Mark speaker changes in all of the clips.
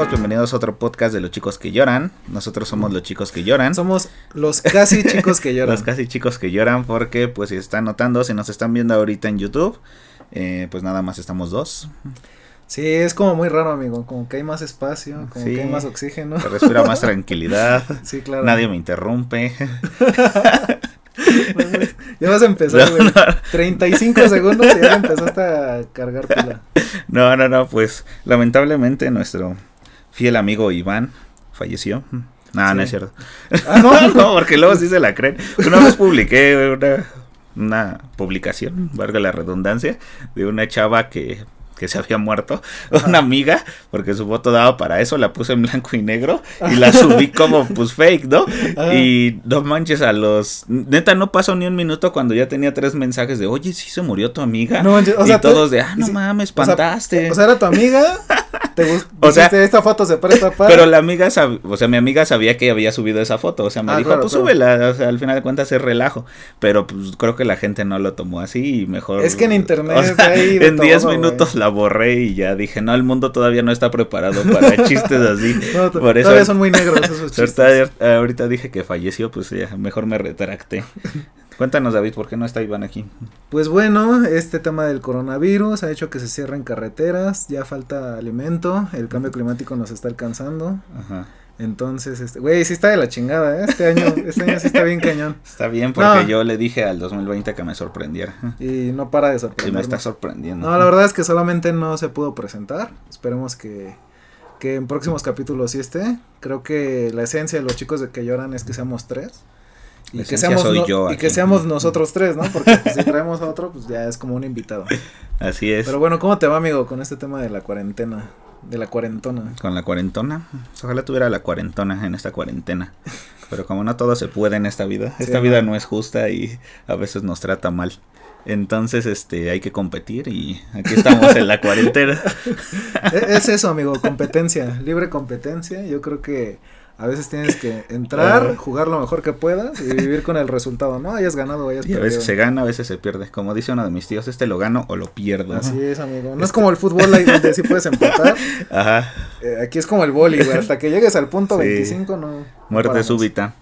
Speaker 1: chicos? Bienvenidos a otro podcast de los chicos que lloran. Nosotros somos los chicos que lloran.
Speaker 2: Somos los casi chicos que lloran.
Speaker 1: los casi chicos que lloran porque pues si están notando, si nos están viendo ahorita en YouTube, eh, pues nada más estamos dos.
Speaker 2: Sí, es como muy raro, amigo. Como que hay más espacio, como que hay más oxígeno.
Speaker 1: Se respira más tranquilidad.
Speaker 2: Sí, claro.
Speaker 1: Nadie me interrumpe.
Speaker 2: ya vas a empezar, güey. 35 segundos y ya empezaste a cargar pila.
Speaker 1: No, no, no, pues lamentablemente nuestro fiel amigo Iván falleció. No, no es cierto. Ah, no, no, porque luego sí se la creen. Una vez publiqué una, una publicación, valga la redundancia, de una chava que que se había muerto, una amiga, porque su foto daba para eso, la puse en blanco y negro y la subí como pues fake, ¿no? Y no manches a los... Neta, no pasó ni un minuto cuando ya tenía tres mensajes de, oye, sí se murió tu amiga. No manches, o sea, y todos de, ah, no mames, espantaste.
Speaker 2: O sea, era tu amiga. ¿Te o sea, esta foto se presta para.
Speaker 1: Pero la amiga, o sea, mi amiga sabía que había subido esa foto. O sea, me ah, dijo, pues súbela. O sea, al final de cuentas es relajo. Pero pues creo que la gente no lo tomó así y mejor.
Speaker 2: Es que en internet.
Speaker 1: en 10 minutos la borré y ya dije, no, el mundo todavía no está preparado para chistes así.
Speaker 2: Por eso, todavía son muy negros esos chistes.
Speaker 1: Ahorita, dije que falleció, pues ya, mejor me retracté. Cuéntanos, David, ¿por qué no está Iván aquí?
Speaker 2: Pues bueno, este tema del coronavirus ha hecho que se cierren carreteras, ya falta alimento, el cambio climático nos está alcanzando. Ajá. Entonces, este, güey, sí está de la chingada, ¿eh? Este año, este año sí está bien cañón.
Speaker 1: Está bien porque yo le dije al 2020 que me sorprendiera.
Speaker 2: Y no para de sorprender.
Speaker 1: Y me está sorprendiendo.
Speaker 2: No, la verdad es que solamente no se pudo presentar. Esperemos que, que en próximos capítulos sí esté. Creo que la esencia de los chicos de que lloran es que seamos tres. Y que, seamos y que seamos nosotros tres, ¿no? Porque pues, si traemos a otro, pues ya es como un invitado.
Speaker 1: Así es.
Speaker 2: Pero bueno, ¿cómo te va, amigo, con este tema de la cuarentena? De la cuarentona.
Speaker 1: Con la cuarentona. Ojalá tuviera la cuarentona en esta cuarentena. Pero como no todo se puede en esta vida, esta vida no es justa y a veces nos trata mal. Entonces, este, hay que competir y aquí estamos en la cuarentena.
Speaker 2: E-, es eso, amigo, competencia, libre competencia. Yo creo que a veces tienes que entrar, jugar lo mejor que puedas y vivir con el resultado, ¿no? Hayas ganado hayas
Speaker 1: y a veces se gana, a veces se pierde. Como dice uno de mis tíos, este lo gano o lo pierdo.
Speaker 2: Así es, amigo. No es como el fútbol ahí donde sí puedes empatar. Ajá. Eh, aquí es como el boli, güey. Hasta que llegues al punto 25, no.
Speaker 1: Muerte súbita.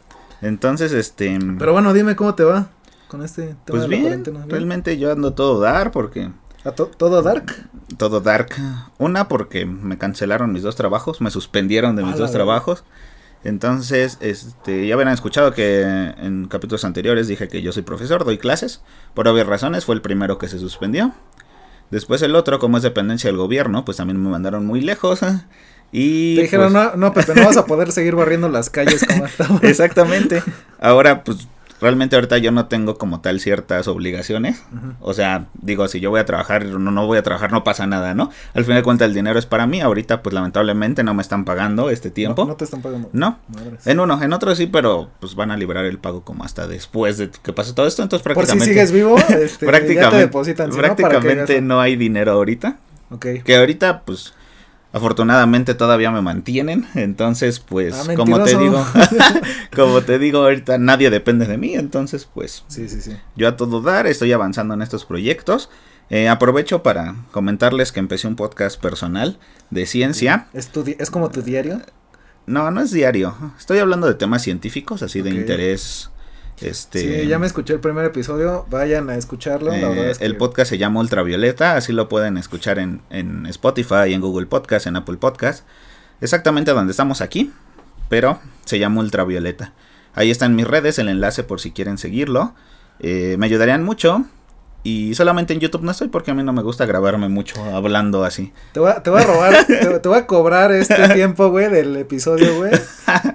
Speaker 1: Entonces, este.
Speaker 2: Pero bueno, dime cómo te va con este tema
Speaker 1: Pues bien, realmente yo ando todo dar porque.
Speaker 2: ¿Todo dark?
Speaker 1: Todo dark. Una porque me cancelaron mis dos trabajos, me suspendieron de mis dos trabajos. Entonces, este, ya habrán escuchado que en capítulos anteriores dije que yo soy profesor, doy clases. Por obvias razones, fue el primero que se suspendió. Después el otro, como es dependencia del gobierno, pues también me mandaron muy lejos. Y
Speaker 2: Te dijeron, pues no, no, Pepe, no vas a poder seguir barriendo las calles como estamos.
Speaker 1: Exactamente. Ahora, pues realmente ahorita yo no tengo como tal ciertas obligaciones. O sea, digo, si yo voy a trabajar, no, no voy a trabajar, no pasa nada, ¿no? Al final de cuentas el dinero es para mí. Ahorita, pues lamentablemente no me están pagando este tiempo.
Speaker 2: No, te están pagando.
Speaker 1: No. en uno, en otro sí, pero pues van a liberar el pago como hasta después de que pase todo esto. Entonces prácticamente.
Speaker 2: Por si sigues vivo, este, prácticamente, ya te depositan.
Speaker 1: prácticamente no hay dinero ahorita. Ok. Que ahorita, pues Afortunadamente todavía me mantienen, entonces pues ah, como te digo, como te digo ahorita nadie depende de mí, entonces pues
Speaker 2: sí, sí, sí.
Speaker 1: yo a todo dar estoy avanzando en estos proyectos. Eh, aprovecho para comentarles que empecé un podcast personal de ciencia.
Speaker 2: ¿Es, ¿Es como tu diario?
Speaker 1: No, no es diario. Estoy hablando de temas científicos, así de interés este,
Speaker 2: sí, ya me escuché el primer episodio, vayan a escucharlo.
Speaker 1: Eh, el podcast se llama Ultravioleta, así lo pueden escuchar en, en Spotify, en Google Podcast, en Apple Podcast. Exactamente donde estamos aquí, pero se llama Ultravioleta. Ahí están mis redes, el enlace por si quieren seguirlo. Eh, me ayudarían mucho. Y solamente en YouTube no estoy porque a mí no me gusta grabarme mucho hablando así.
Speaker 2: Te voy a, te voy a robar, te, te, voy a cobrar este tiempo, güey, del episodio, güey.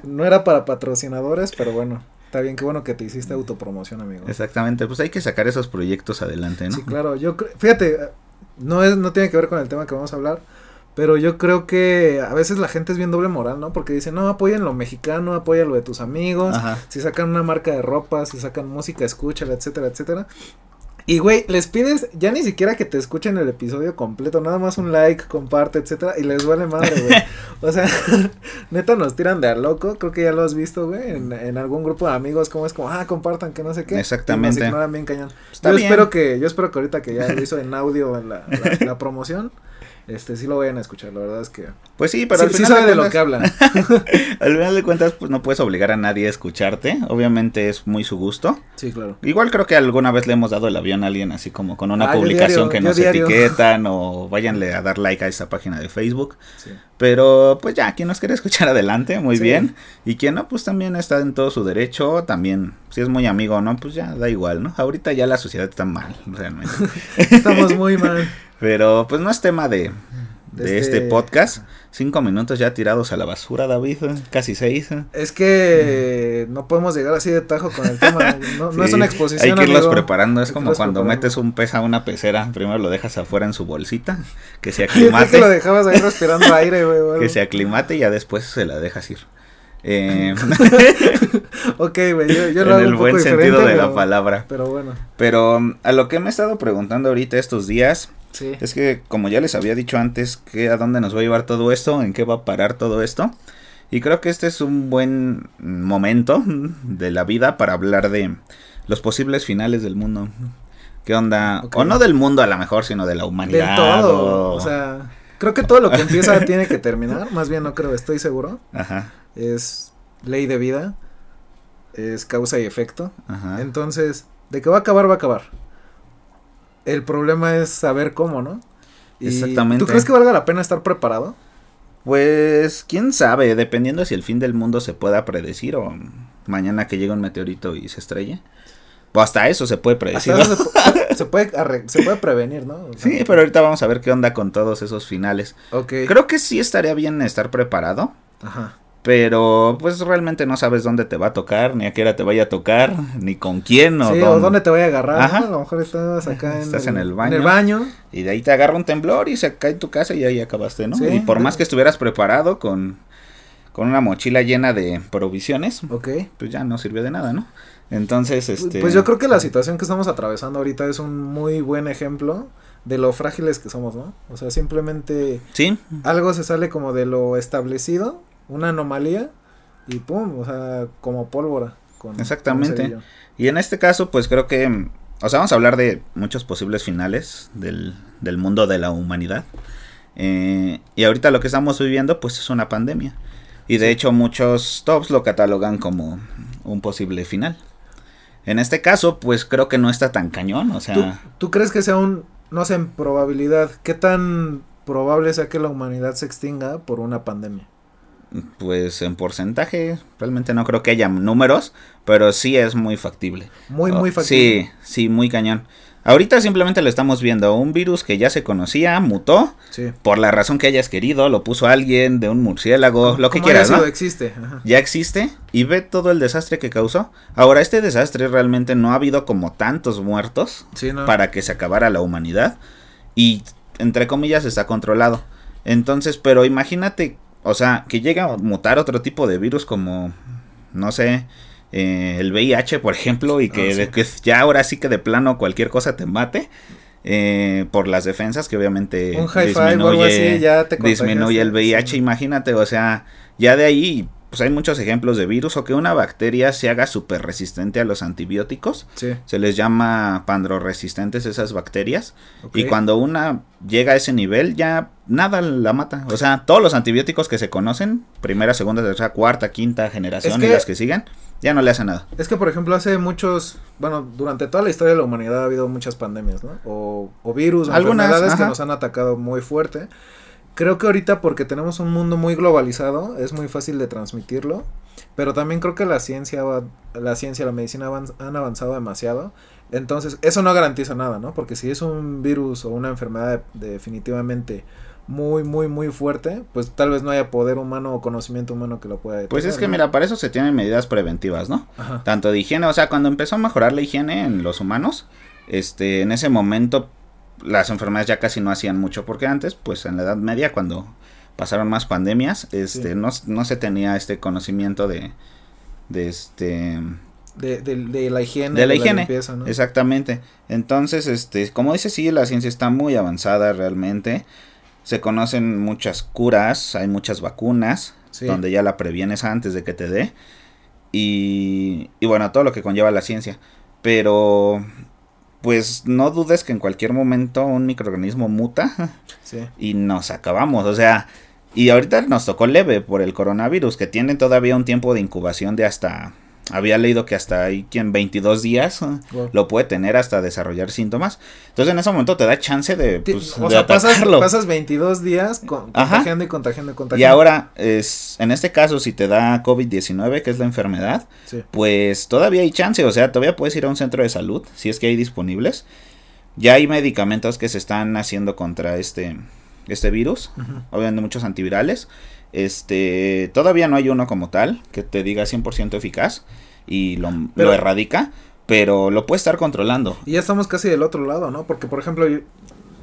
Speaker 2: No era para patrocinadores, pero bueno. Está bien, qué bueno que te hiciste autopromoción, amigo.
Speaker 1: Exactamente, pues hay que sacar esos proyectos adelante, ¿no?
Speaker 2: Sí, claro, yo fíjate, no es, no tiene que ver con el tema que vamos a hablar, pero yo creo que a veces la gente es bien doble moral, ¿no? Porque dicen, no, apoyen lo mexicano, apoya lo de tus amigos, si sacan una marca de ropa, si sacan música, escúchala, etcétera, etcétera. Y güey, les pides ya ni siquiera que te escuchen el episodio completo, nada más un like, comparte, etcétera, y les vale madre, güey. o sea, neta nos tiran de a loco, creo que ya lo has visto, güey, en, en algún grupo de amigos, como es como, ah, compartan, que no sé qué.
Speaker 1: Exactamente.
Speaker 2: nos ignoran bien cañón. yo espero que, yo espero que ahorita que ya lo hizo en audio en la, la, promoción, este sí lo vayan a escuchar, la verdad es que
Speaker 1: pues sí, pero
Speaker 2: al final sí sabe de, lo que habla.
Speaker 1: al final de cuentas pues no puedes obligar a nadie a escucharte, obviamente es muy su gusto.
Speaker 2: Sí, claro.
Speaker 1: Igual creo que alguna vez le hemos dado el avión a alguien así como con una ah, publicación que nos etiquetan o váyanle a dar like a esa página de Facebook. Sí. Pero pues ya, quien nos quiere escuchar adelante, muy bien. Y quien no, pues también está en todo su derecho, también si es muy amigo no, pues ya da igual, ¿no? Ahorita ya la sociedad está mal, realmente.
Speaker 2: Estamos muy mal.
Speaker 1: Pero pues no es tema de, de, este... este... podcast. Cinco minutos ya tirados a la basura, David. Casi seis.
Speaker 2: Es que no podemos llegar así de tajo con el tema. No, es una exposición.
Speaker 1: Hay que irlos preparando. Es como cuando metes un pez a una pecera. Primero lo dejas afuera en su bolsita. Que se aclimate.
Speaker 2: que lo dejabas ahí respirando aire, güey.
Speaker 1: Que se aclimate y ya después se la dejas ir. Eh,
Speaker 2: ok, güey, yo, lo
Speaker 1: En el buen sentido de la palabra.
Speaker 2: Pero bueno.
Speaker 1: Pero a lo que me he estado preguntando ahorita estos días es que, como ya les había dicho antes, que a dónde nos va a llevar todo esto, en qué va a parar todo esto. Y creo que este es un buen momento de la vida para hablar de los posibles finales del mundo. ¿Qué onda? O no del mundo a lo mejor, sino de la humanidad. De
Speaker 2: todo. O... sea, creo que todo lo que empieza tiene que terminar. Más bien no creo, estoy seguro. Ajá. Es ley de vida. Es causa y efecto. Ajá. Entonces, de que va a acabar, va a acabar. El problema es saber cómo, ¿no? Exactamente. ¿Tú crees que valga la pena estar preparado?
Speaker 1: Pues quién sabe, dependiendo si el fin del mundo se pueda predecir o mañana que llegue un meteorito y se estrelle. O hasta eso se puede predecir.
Speaker 2: se, puede, se, puede, prevenir, ¿no?
Speaker 1: sí, pero ahorita vamos a ver qué onda con todos esos finales. Ok. Creo que sí estaría bien estar preparado. Ajá. Pero pues realmente no sabes dónde te va a tocar, ni a qué hora te vaya a tocar, ni con quién
Speaker 2: o, sí, o dónde te vaya a agarrar. Ajá. A lo mejor estás acá en,
Speaker 1: estás en, el baño,
Speaker 2: en el baño.
Speaker 1: Y de ahí te agarra un temblor y se cae tu casa y ahí acabaste, ¿no? y por más que estuvieras preparado con, con una mochila llena de provisiones, okay. pues ya no sirvió de nada, ¿no? Entonces, pues, este...
Speaker 2: Pues yo creo que la situación que estamos atravesando ahorita es un muy buen ejemplo de lo frágiles que somos, ¿no? O sea, simplemente...
Speaker 1: Sí.
Speaker 2: Algo se sale como de lo establecido una anomalía y pum, o sea, como pólvora.
Speaker 1: Exactamente. Y en este caso, pues creo que, o sea, vamos a hablar de muchos posibles finales del, del mundo de la humanidad. Eh, y ahorita lo que estamos viviendo, pues es una pandemia. Y de hecho muchos tops lo catalogan como un posible final. En este caso, pues creo que no está tan cañón, o sea...
Speaker 2: ¿Tú, ¿tú crees que sea un, no sé, en probabilidad, qué tan probable sea que la humanidad se extinga por una pandemia?
Speaker 1: Pues en porcentaje, realmente no creo que haya números, pero sí es muy factible.
Speaker 2: Muy, muy oh, factible.
Speaker 1: Sí, sí, muy cañón. Ahorita simplemente lo estamos viendo, un virus que ya se conocía, mutó, por la razón que hayas querido, lo puso alguien de un murciélago, lo que quieras, ¿no?
Speaker 2: existe.
Speaker 1: Ya existe y ve todo el desastre que causó. Ahora, este desastre realmente no ha habido como tantos muertos para que se acabara la humanidad y, entre comillas, está controlado. Entonces, pero imagínate o sea, que llega a mutar otro tipo de virus como, no sé, eh, el VIH, por ejemplo, y que, ah, ya ahora sí que de plano cualquier cosa te mate. Eh, por las defensas que obviamente disminuye, disminuye el VIH, imagínate, o sea, ya de ahí pues hay muchos ejemplos de virus o que una bacteria se haga súper resistente a los antibióticos. Se les llama pandroresistentes esas bacterias. Y cuando una llega a ese nivel ya nada la mata. O sea, todos los antibióticos que se conocen, primera, segunda, tercera, cuarta, quinta generación y las que siguen, ya no le hacen nada.
Speaker 2: Es que, por ejemplo, hace muchos, bueno, durante toda la historia de la humanidad ha habido muchas pandemias, ¿no? O, o virus, o Algunas, enfermedades que nos han atacado muy fuerte. Creo que ahorita porque tenemos un mundo muy globalizado es muy fácil de transmitirlo, pero también creo que la ciencia, la ciencia, la medicina han avanzado demasiado, entonces eso no garantiza nada, ¿no? Porque si es un virus o una enfermedad definitivamente muy, muy, muy fuerte, pues tal vez no haya poder humano o conocimiento humano que lo pueda detener.
Speaker 1: Pues es que mira, para eso se tienen medidas preventivas, ¿no? Tanto de higiene, o sea, cuando empezó a mejorar la higiene en los humanos, este, en ese momento las enfermedades ya casi no hacían mucho, porque antes, pues en la Edad Media, cuando pasaron más pandemias, este, no, se tenía este conocimiento de, de este...
Speaker 2: De, la higiene.
Speaker 1: De la higiene, exactamente. Entonces, este, como dice, sí, la ciencia está muy avanzada realmente. Se conocen muchas curas, hay muchas vacunas, donde ya la previenes antes de que te dé. Y, y bueno, todo lo que conlleva la ciencia. Pero pues no dudes que en cualquier momento un microorganismo muta y nos acabamos. O sea, y ahorita nos tocó leve por el coronavirus, que tienen todavía un tiempo de incubación de hasta había leído que hasta ahí en 22 días eh, lo puede tener hasta desarrollar síntomas. Entonces en ese momento te da chance de, pues,
Speaker 2: o sea, pasas, 22 días contagiando y contagiando y contagiando.
Speaker 1: Y ahora, es, en este caso, si te da COVID-19, que es la enfermedad, pues todavía hay chance. O sea, todavía puedes ir a un centro de salud, si es que hay disponibles. Ya hay medicamentos que se están haciendo contra este, este virus. Obviamente muchos antivirales. Este, todavía no hay uno como tal que te diga 100% eficaz y lo, lo, erradica, pero lo puede estar controlando.
Speaker 2: Y ya estamos casi del otro lado, ¿no? Porque, por ejemplo,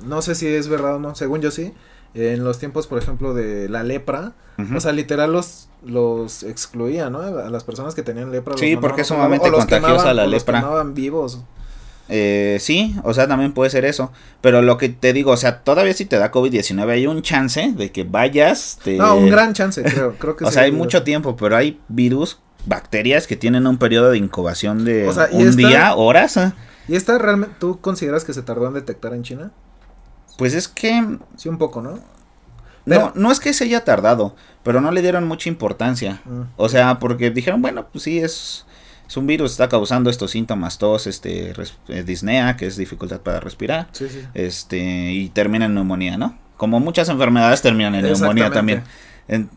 Speaker 2: no sé si es verdad o no, según yo sí, en los tiempos, por ejemplo, de la lepra, o sea, literal los, los excluía, ¿no? A las personas que tenían lepra.
Speaker 1: Sí, porque es sumamente contagiosa la lepra.
Speaker 2: Los vivos.
Speaker 1: Eh, sí, o sea, también puede ser eso. Pero lo que te digo, o sea, todavía si te da COVID-19 hay un chance de que vayas.
Speaker 2: No, un gran chance, creo. creo que
Speaker 1: o sea, hay mucho tiempo, pero hay virus, bacterias que tienen un periodo de incubación de un día, horas. ¿eh?
Speaker 2: ¿Y esta realmente tú consideras que se tardó en detectar en China?
Speaker 1: Pues es que...
Speaker 2: Sí, un poco, ¿no?
Speaker 1: No, no es que se haya tardado, pero no le dieron mucha importancia. Mm. O sea, porque dijeron, bueno, pues sí, es es un virus, está causando estos síntomas, tos, este, eh, disnea, que es dificultad para respirar, este, y termina en neumonía, ¿no? Como muchas enfermedades terminan en neumonía también.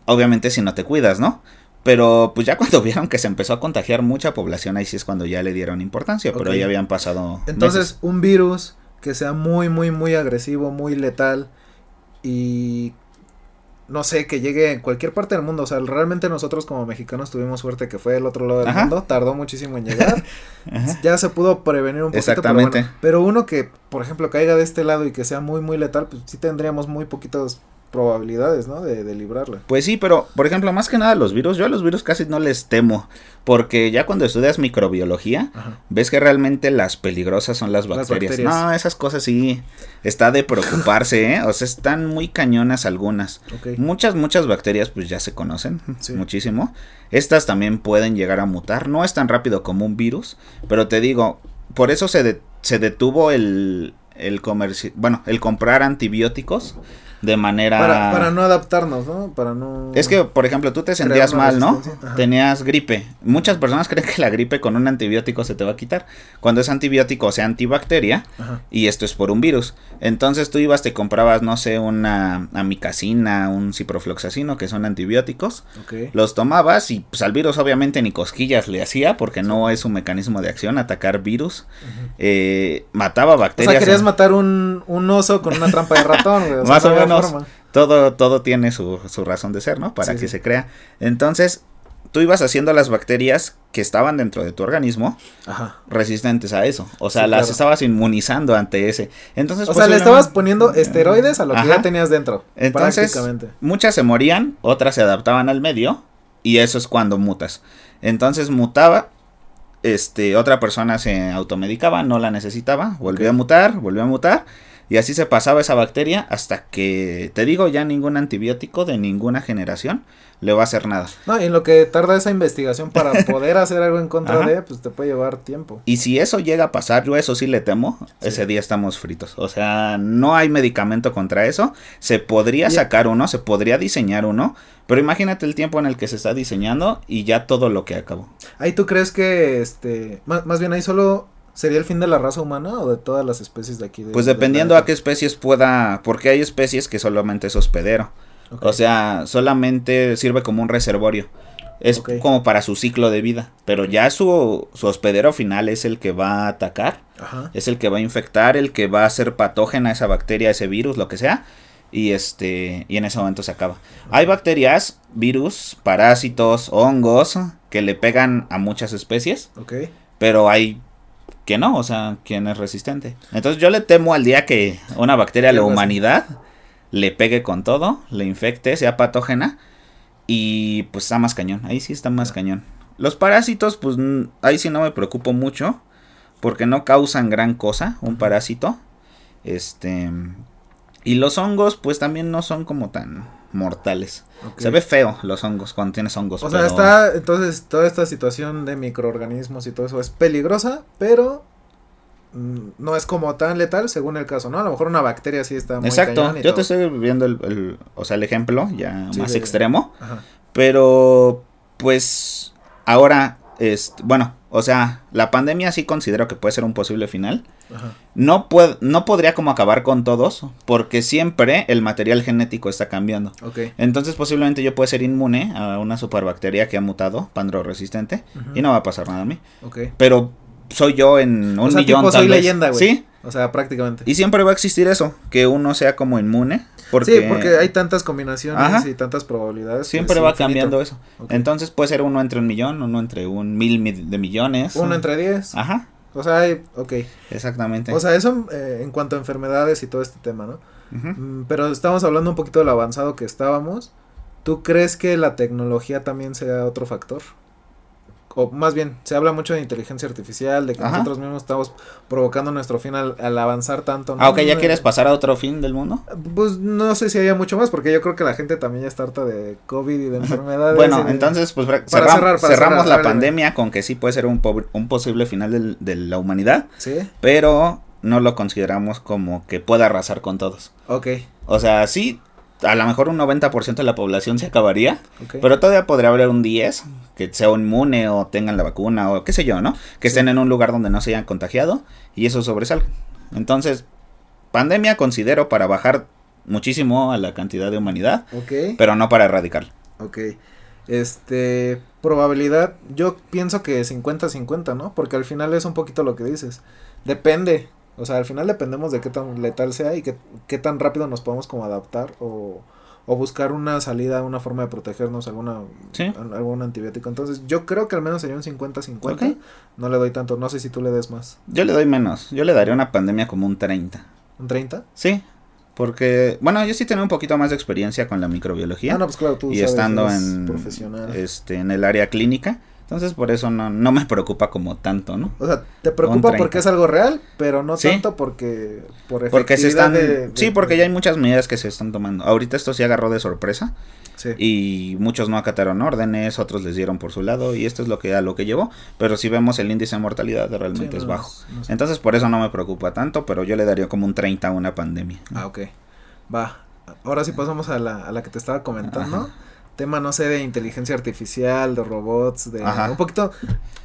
Speaker 1: obviamente si no te cuidas, ¿no? Pero pues ya cuando vieron que se empezó a contagiar mucha población, ahí sí es cuando ya le dieron importancia, pero ahí habían pasado.
Speaker 2: Entonces, un virus que sea muy, muy, muy agresivo, muy letal y no sé, que llegue en cualquier parte del mundo. O sea, realmente nosotros como mexicanos tuvimos suerte que fue del otro lado del mundo. Tardó muchísimo en llegar. ya se pudo prevenir un poquito. Exactamente. Pero, uno que, por ejemplo, caiga de este lado y que sea muy, muy letal, pues sí tendríamos muy poquitos probabilidades, ¿no? De, de librarla.
Speaker 1: Pues sí, pero, por ejemplo, más que nada los virus, yo a los virus casi no les temo. Porque ya cuando estudias microbiología, ves que realmente las peligrosas son las bacterias. No, esas cosas sí, está de preocuparse, ¿eh? O sea, están muy cañonas algunas. Muchas, muchas bacterias pues ya se conocen muchísimo. Estas también pueden llegar a mutar. No es tan rápido como un virus, pero te digo, por eso se, se detuvo el, el comercio, bueno, el comprar antibióticos de manera...
Speaker 2: Para, no adaptarnos, ¿no? Para no...
Speaker 1: Es que, por ejemplo, tú te sentías mal, ¿no? Tenías gripe. Muchas personas creen que la gripe con un antibiótico se te va a quitar. Cuando es antibiótico, o sea, antibacteria, y esto es por un virus. Entonces tú ibas, te comprabas, no sé, una amicacina, un ciprofloxacino, que son antibióticos. Los tomabas y pues al virus obviamente ni cosquillas le hacía, porque no es un mecanismo de acción, atacar virus. Eh, mataba bacterias. O sea,
Speaker 2: querías matar un, un oso con una trampa de ratón, güey.
Speaker 1: Más o menos todo, todo tiene su, su, razón de ser, ¿no? Para que se crea. Entonces, tú ibas haciendo las bacterias que estaban dentro de tu organismo resistentes a eso. O sea, las estabas inmunizando ante ese. Entonces,
Speaker 2: o sea, le estabas poniendo esteroides a lo que ya tenías dentro.
Speaker 1: Entonces, muchas se morían, otras se adaptaban al medio y eso es cuando mutas. Entonces mutaba, este, otra persona se automedicaba, no la necesitaba, volvió a mutar, volvió a mutar y así se pasaba esa bacteria hasta que, te digo, ya ningún antibiótico de ninguna generación le va a hacer nada.
Speaker 2: No, y en lo que tarda esa investigación para poder hacer algo en contra de, pues te puede llevar tiempo.
Speaker 1: Y si eso llega a pasar, yo eso sí le temo, ese día estamos fritos. O sea, no hay medicamento contra eso. Se podría sacar uno, se podría diseñar uno, pero imagínate el tiempo en el que se está diseñando y ya todo lo que acabó.
Speaker 2: Ahí tú crees que, este, más, más bien ahí solo ¿Sería el fin de la raza humana o de todas las especies de aquí?
Speaker 1: pues dependiendo a qué especies pueda, porque hay especies que solamente es hospedero. O sea, solamente sirve como un reservorio. Es como para su ciclo de vida. Pero ya su, su hospedero final es el que va a atacar. Es el que va a infectar, el que va a hacer patógena esa bacteria, ese virus, lo que sea. Y este. Y en ese momento se acaba. Hay bacterias, virus, parásitos, hongos que le pegan a muchas especies. Pero hay que no, o sea, quien es resistente. Entonces yo le temo al día que una bacteria a la humanidad le pegue con todo, le infecte, sea patógena y pues está más cañón, ahí sí está más cañón. Los parásitos, pues ahí sí no me preocupo mucho porque no causan gran cosa un parásito. Este y los hongos pues también no son como tan mortales. Se ve feo los hongos cuando tienes hongos.
Speaker 2: O sea, está, entonces toda esta situación de microorganismos y todo eso es peligrosa, pero mm, no es como tan letal según el caso, ¿no? A lo mejor una bacteria sí está
Speaker 1: muy Exacto, yo te estoy viendo el, o sea, el ejemplo ya más extremo, pero pues ahora, es, bueno, o sea, la pandemia sí considero que puede ser un posible final. No, no podría como acabar con todos, porque siempre el material genético está cambiando. Entonces posiblemente yo pueda ser inmune a una superbacteria que ha mutado, pandro resistente, y no va a pasar nada a mí. Pero soy yo en un millón. soy
Speaker 2: leyenda, güey. Sí. O sea, prácticamente.
Speaker 1: Y siempre va a existir eso, que uno sea como inmune.
Speaker 2: Porque... Sí, porque hay tantas combinaciones y tantas probabilidades.
Speaker 1: Siempre va cambiando eso. Entonces puede ser uno entre un millón, uno entre un mil de millones.
Speaker 2: Uno entre diez. Ajá. O sea, hay, ok.
Speaker 1: Exactamente.
Speaker 2: O sea, eso eh, en cuanto a enfermedades y todo este tema, ¿no? Mm, pero estamos hablando un poquito de lo avanzado que estábamos. ¿Tú crees que la tecnología también sea otro factor? O más bien, se habla mucho de inteligencia artificial, de que nosotros mismos estamos provocando nuestro fin al, avanzar tanto.
Speaker 1: ¿no? Ah, ok, ¿ya quieres pasar a otro fin del mundo?
Speaker 2: Pues no sé si haya mucho más, porque yo creo que la gente también ya está harta de COVID y de enfermedades.
Speaker 1: bueno, entonces, pues cerramos la pandemia con que sí puede ser un, un posible final de la humanidad. Sí. Pero no lo consideramos como que pueda arrasar con todos. Ok. O sea, sí, a lo mejor un 90% de la población se acabaría, pero todavía podría haber un 10 que sea inmune o tengan la vacuna o qué sé yo, ¿no? Que estén en un lugar donde no se hayan contagiado y eso sobresalga. Entonces, pandemia considero para bajar muchísimo a la cantidad de humanidad, pero no para erradicar.
Speaker 2: Ok. Este, probabilidad, yo pienso que 50-50, ¿no? Porque al final es un poquito lo que dices. Depende o sea, al final dependemos de qué tan letal sea y qué, qué tan rápido nos podemos como adaptar o, o buscar una salida, una forma de protegernos, alguna, algún antibiótico. Entonces, yo creo que al menos sería un 50-50. No le doy tanto, no sé si tú le des más.
Speaker 1: Yo le doy menos, yo le daría una pandemia como un 30.
Speaker 2: ¿Un 30?
Speaker 1: Sí, porque, bueno, yo sí tengo un poquito más de experiencia con la microbiología. Ah, no, pues claro, tú y estando en, profesional. Este, en el área clínica. Entonces por eso no, no me preocupa como tanto, ¿no?
Speaker 2: O sea, te preocupa porque es algo real, pero no tanto porque
Speaker 1: por porque se están Sí, porque ya hay muchas medidas que se están tomando. Ahorita esto se agarró de sorpresa. Sí. Y muchos no acataron órdenes, otros les dieron por su lado y esto es lo que a lo que llevó, pero si vemos el índice de mortalidad realmente es bajo. Entonces por eso no me preocupa tanto, pero yo le daría como un 30 a una pandemia.
Speaker 2: Ah, ok. Va. Ahora sí pasamos a la, a la que te estaba comentando tema, no sé, de inteligencia artificial, de robots, de un poquito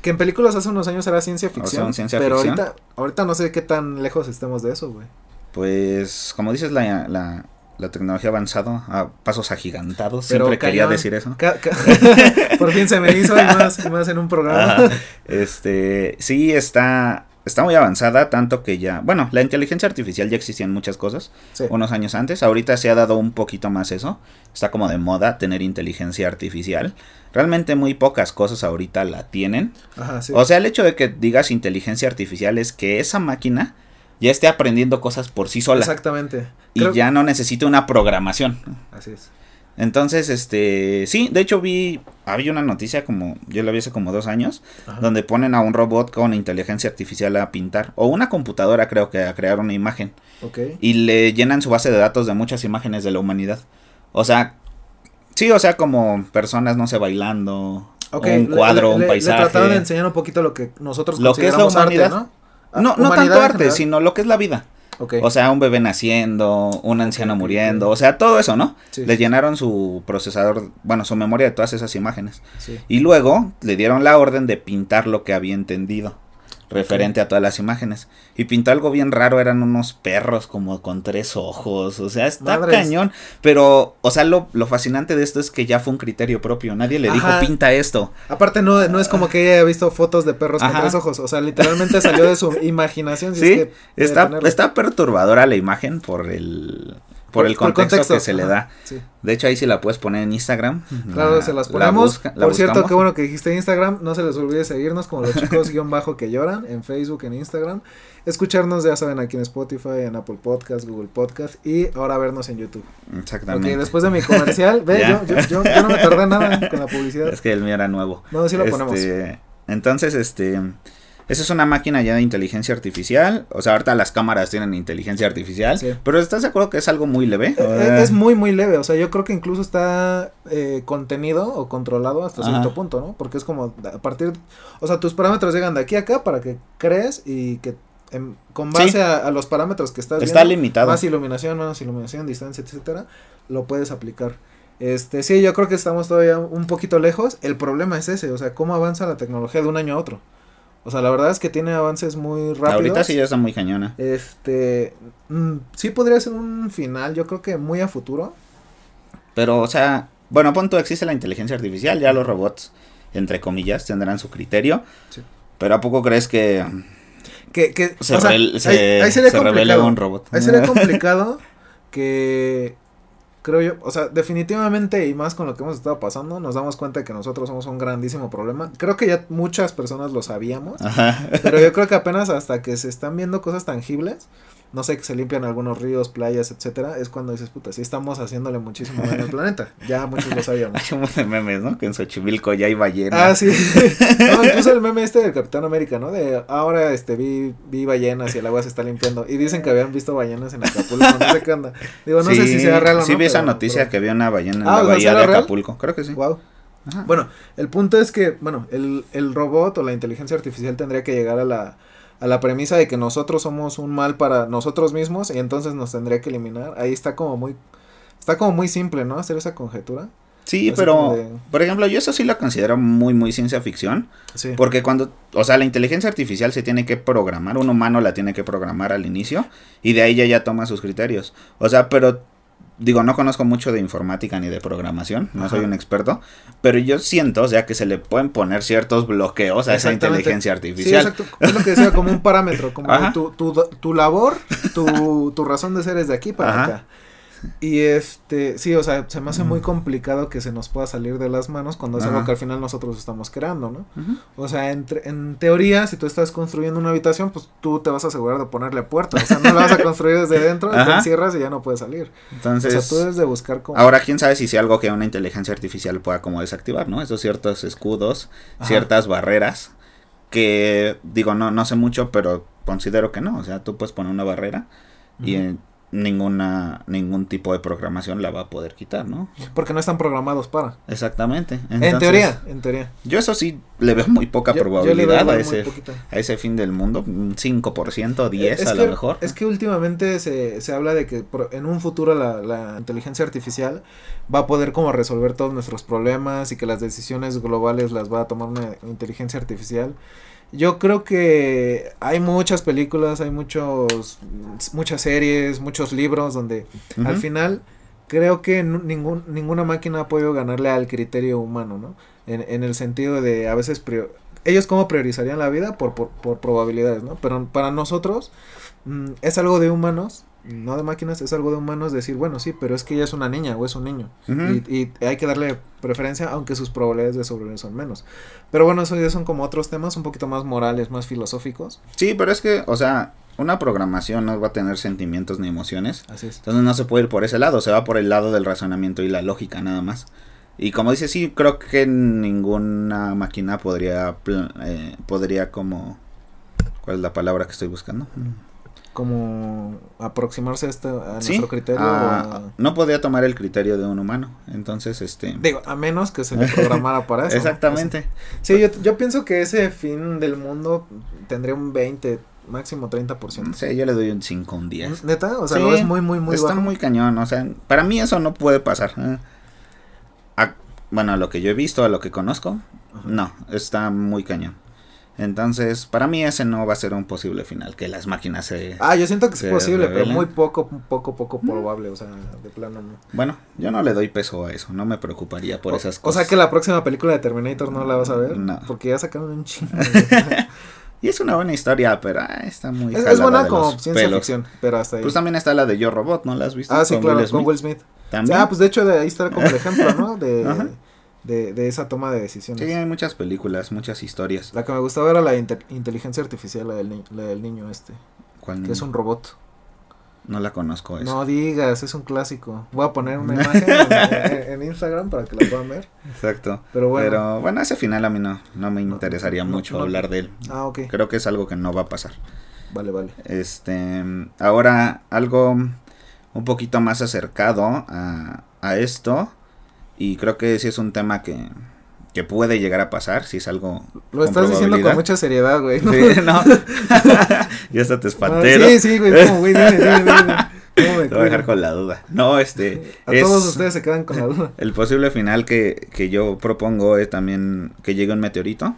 Speaker 2: que en películas hace unos años era ciencia ficción, pero ahorita ahorita no sé qué tan lejos estemos de eso, güey.
Speaker 1: Pues como dices la, la, la tecnología avanzado a pasos agigantados, siempre quería decir eso.
Speaker 2: Por fin se me hizo y más, y más en un programa.
Speaker 1: Este, sí está está muy avanzada, tanto que ya, bueno, la inteligencia artificial ya existía en muchas cosas, unos años antes, ahorita se ha dado un poquito más eso, está como de moda tener inteligencia artificial, realmente muy pocas cosas ahorita la tienen, o sea, el hecho de que digas inteligencia artificial es que esa máquina ya esté aprendiendo cosas por sí sola. Exactamente. Y ya no necesita una programación. Así es. Entonces, este, sí, de hecho vi, había una noticia como, yo la vi hace como dos años, donde ponen a un robot con inteligencia artificial a pintar, o una computadora creo que a crear una imagen. Y le llenan su base de datos de muchas imágenes de la humanidad. O sea, sí, o sea, como personas, no sé, bailando, un cuadro, un paisaje. Le
Speaker 2: trataron de enseñar un poquito lo que nosotros lo que es la
Speaker 1: humanidad. ¿no? No, no tanto arte, sino lo que es la vida. O sea, un bebé naciendo, un anciano muriendo, o sea, todo eso, ¿no? le llenaron su procesador, bueno, su memoria de todas esas imágenes. Y luego le dieron la orden de pintar lo que había entendido referente a todas las imágenes. Y pintó algo bien raro, eran unos perros como con tres ojos, o sea, está cañón. Pero, o sea, lo, lo, fascinante de esto es que ya fue un criterio propio, nadie le dijo pinta esto.
Speaker 2: Aparte no, no es como que ella haya visto fotos de perros con tres ojos, o sea, literalmente salió de su imaginación.
Speaker 1: sí, está, está perturbadora la imagen por el por, el contexto, que se le da. De hecho, ahí sí la puedes poner en Instagram.
Speaker 2: Claro, se las ponemos. por cierto, qué bueno que dijiste Instagram. No se les olvide seguirnos como los chicos guion bajo que lloran en Facebook, en Instagram. Escucharnos, ya saben, aquí en Spotify, en Apple Podcast, Google Podcast y ahora vernos en YouTube. Exactamente. Ok, después de mi comercial, ve, yo, yo, yo, no me tardé nada con la publicidad.
Speaker 1: Es que el mío era nuevo. No, sí lo ponemos. Este, entonces, este esa es una máquina ya de inteligencia artificial. O sea, ahorita las cámaras tienen inteligencia artificial. Pero ¿estás de acuerdo que es algo muy leve?
Speaker 2: Eh, es, muy, muy leve. O sea, yo creo que incluso está eh, contenido o controlado hasta cierto punto, ¿no? Porque es como a partir. O sea, tus parámetros llegan de aquí a acá para que crees y que con base a, los parámetros que estás
Speaker 1: Está limitado.
Speaker 2: Más iluminación, menos iluminación, distancia, etcétera, lo puedes aplicar. Este, sí, yo creo que estamos todavía un poquito lejos. El problema es ese, o sea, cómo avanza la tecnología de un año a otro. O sea, la verdad es que tiene avances muy rápidos.
Speaker 1: Ahorita sí ya está muy cañona.
Speaker 2: Este, mm, sí podría ser un final, yo creo que muy a futuro.
Speaker 1: Pero, o sea, bueno, a punto existe la inteligencia artificial, ya los robots, entre comillas, tendrán su criterio. Sí. Pero ¿a poco crees que
Speaker 2: que, que
Speaker 1: se, o sea, ahí, se revela un robot.
Speaker 2: Ahí sería complicado que creo yo, o sea, definitivamente y más con lo que hemos estado pasando, nos damos cuenta de que nosotros somos un grandísimo problema. Creo que ya muchas personas lo sabíamos, pero yo creo que apenas hasta que se están viendo cosas tangibles, no sé, que se limpian algunos ríos, playas, etcétera, es cuando dices, puta, sí estamos haciéndole muchísimo daño al planeta. Ya muchos lo sabíamos.
Speaker 1: Hay un de memes, ¿no? Que en Xochimilco ya hay ballenas.
Speaker 2: Ah, sí. no, incluso el meme este del Capitán América, ¿no? De ahora este vi, vi ballenas y el agua se está limpiando. Y dicen que habían visto ballenas en Acapulco, no sé qué anda. Digo, no sé si sea real o no.
Speaker 1: Sí vi esa noticia que había una ballena en ah, la bahía de Acapulco. Creo que sí.
Speaker 2: Wow. Bueno, el punto es que, bueno, el, el robot o la inteligencia artificial tendría que llegar a la a la premisa de que nosotros somos un mal para nosotros mismos y entonces nos tendría que eliminar. Ahí está como muy está como muy simple, ¿no? Hacer esa conjetura.
Speaker 1: Sí, pero por ejemplo, yo eso sí lo considero muy muy ciencia ficción, sí. porque cuando, o sea, la inteligencia artificial se tiene que programar, un humano la tiene que programar al inicio y de ahí ya ya toma sus criterios. O sea, pero digo, no conozco mucho de informática ni de programación, no soy un experto, pero yo siento, o sea, que se le pueden poner ciertos bloqueos a esa inteligencia artificial.
Speaker 2: Sí, exacto. Es lo que decía, como un parámetro, como tu, tu, tu, labor, tu, tu razón de ser es de aquí para acá. Y este, sí, o sea, se me hace muy complicado que se nos pueda salir de las manos cuando es algo que al final nosotros estamos creando, ¿no? O sea, entre, en teoría, si tú estás construyendo una habitación, pues tú te vas a asegurar de ponerle puerta, o sea, no la vas a construir desde dentro, te encierras y ya no puedes salir. Entonces, o sea, tú debes de buscar
Speaker 1: cómo... Ahora, quién sabe si sea algo que una inteligencia artificial pueda como desactivar, ¿no? Esos ciertos escudos, ciertas barreras que, digo, no, no sé mucho, pero considero que no, o sea, tú puedes poner una barrera y ninguna ningún tipo de programación la va a poder quitar, ¿no?
Speaker 2: Porque no están programados para.
Speaker 1: Exactamente.
Speaker 2: en teoría, en teoría.
Speaker 1: Yo eso sí le veo muy poca probabilidad a ese a ese fin del mundo, un 5%, 10 a lo mejor.
Speaker 2: Es que últimamente se, se habla de que en un futuro la, la inteligencia artificial va a poder como resolver todos nuestros problemas y que las decisiones globales las va a tomar una inteligencia artificial. Yo creo que hay muchas películas, hay muchos, muchas series, muchos libros donde al final creo que ningún, ninguna máquina ha podido ganarle al criterio humano, ¿no? En, en el sentido de a veces ellos cómo priorizarían la vida por, por, por probabilidades, ¿no? Pero para nosotros mm, es algo de humanos no de máquinas, es algo de humanos decir, bueno, sí, pero es que ella es una niña o es un niño. y, hay que darle preferencia, aunque sus probabilidades de sobrevivir son menos. Pero bueno, eso ya son como otros temas un poquito más morales, más filosóficos.
Speaker 1: Sí, pero es que, o sea, una programación no va a tener sentimientos ni emociones.
Speaker 2: Así es.
Speaker 1: Entonces no se puede ir por ese lado, se va por el lado del razonamiento y la lógica nada más. Y como dice, sí, creo que ninguna máquina podría, eh, podría como... ¿Cuál es la palabra que estoy buscando?
Speaker 2: Como aproximarse a, este, a nuestro criterio.
Speaker 1: No podía tomar el criterio de un humano, entonces este...
Speaker 2: Digo, a menos que se le programara para eso.
Speaker 1: Exactamente.
Speaker 2: Sí, yo, yo pienso que ese fin del mundo tendría un 20, máximo 30%.
Speaker 1: Sí, yo le doy un 5, un 10.
Speaker 2: ¿Neta? O sea, no es muy, muy, muy
Speaker 1: Está muy cañón, o sea, para mí eso no puede pasar. ¿eh? bueno, a lo que yo he visto, a lo que conozco, no, está muy cañón. Entonces, para mí ese no va a ser un posible final, que las máquinas se...
Speaker 2: Ah, yo siento que es posible, pero muy poco, poco, poco mm. probable, o sea, de plano no.
Speaker 1: Bueno, yo no le doy peso a eso, no me preocuparía por esas cosas.
Speaker 2: O sea que la próxima película de Terminator no la vas a ver. No. Porque ya sacaron un chingo.
Speaker 1: y es una buena historia, pero ah, está muy...
Speaker 2: Es, es buena como ciencia ficción, pero hasta ahí.
Speaker 1: Pues también está la de Yo Robot, ¿no la has visto?
Speaker 2: Ah, sí, claro, con Will Smith. ¿También? Ah, pues de hecho de ahí está como el ejemplo, ¿no? De de, de esa toma de decisiones.
Speaker 1: Sí, hay muchas películas, muchas historias.
Speaker 2: La que me gustaba era la inteligencia artificial, la del, la del niño este. ¿Cuál Que es un robot.
Speaker 1: No la conozco.
Speaker 2: No digas, es un clásico. Voy a poner una imagen en, Instagram para que la puedan ver.
Speaker 1: Exacto. Pero bueno. Pero bueno, ese final a mí no, no me interesaría mucho hablar de él.
Speaker 2: Ah, ok.
Speaker 1: Creo que es algo que no va a pasar.
Speaker 2: Vale, vale.
Speaker 1: Este, ahora algo un poquito más acercado a, a esto y creo que sí es un tema que, que puede llegar a pasar, si es algo...
Speaker 2: Lo estás diciendo con mucha seriedad, güey.
Speaker 1: no. ya hasta te espanté. sí, sí, güey, güey, dime, dime, dime. Te voy a dejar con la duda. No, este.
Speaker 2: A todos ustedes se quedan con la duda.
Speaker 1: El posible final que, que yo propongo es también que llegue un meteorito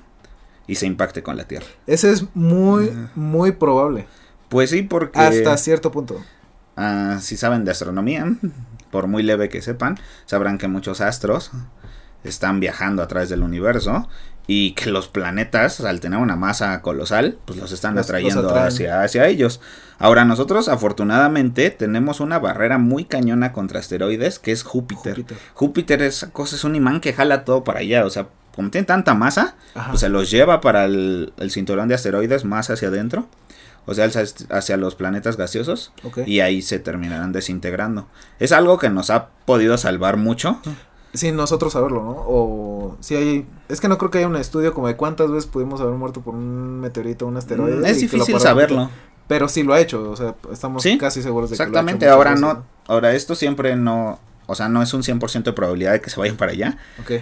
Speaker 1: y se impacte con la Tierra.
Speaker 2: Ese es muy, muy probable.
Speaker 1: Pues sí, porque.
Speaker 2: Hasta cierto punto.
Speaker 1: Ah, si saben de astronomía, por muy leve que sepan, sabrán que muchos astros están viajando a través del universo y que los planetas, al tener una masa colosal, pues los están atrayendo hacia, hacia ellos. Ahora nosotros afortunadamente tenemos una barrera muy cañona contra asteroides que es Júpiter. Júpiter, es, cosa, es un imán que jala todo para allá, o sea, como tiene tanta masa, pues se los lleva para el, cinturón de asteroides más hacia adentro. O sea, hacia los planetas gaseosos. Y ahí se terminarán desintegrando. Es algo que nos ha podido salvar mucho.
Speaker 2: Sin nosotros saberlo, ¿no? O si hay... Es que no creo que haya un estudio como de cuántas veces pudimos haber muerto por un meteorito o un asteroide.
Speaker 1: Mm, es difícil saberlo.
Speaker 2: Pero sí lo ha hecho, o sea, estamos casi seguros
Speaker 1: de que lo ha hecho ahora no... Ahora, esto siempre no o sea, no es un 100% de probabilidad de que se vayan para allá.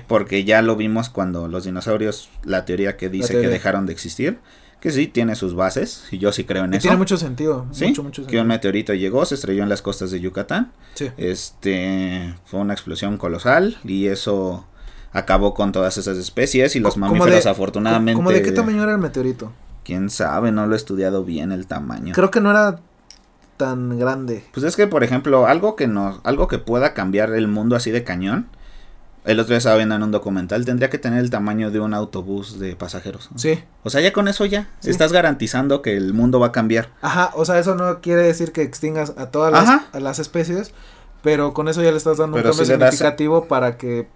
Speaker 1: Porque ya lo vimos cuando los dinosaurios, la teoría que dice que dejaron de existir. Que sí, tiene sus bases. Y yo sí creo en eso.
Speaker 2: Tiene mucho sentido.
Speaker 1: Sí. Que un meteorito llegó, se estrelló en las costas de Yucatán. Sí. Este. Fue una explosión colosal. Y eso acabó con todas esas especies. Y los mamíferos, afortunadamente.
Speaker 2: ¿Cómo de qué tamaño era el meteorito?
Speaker 1: Quién sabe, no lo he estudiado bien el tamaño.
Speaker 2: Creo que no era tan grande.
Speaker 1: Pues es que, por ejemplo, algo que nos, algo que pueda cambiar el mundo así de cañón. El otro día estaba viendo en un documental, tendría que tener el tamaño de un autobús de pasajeros. Sí. O sea, ya con eso ya estás garantizando que el mundo va a cambiar.
Speaker 2: Ajá, o sea, eso no quiere decir que extingas a todas las, las especies, pero con eso ya le estás dando un cambio significativo para que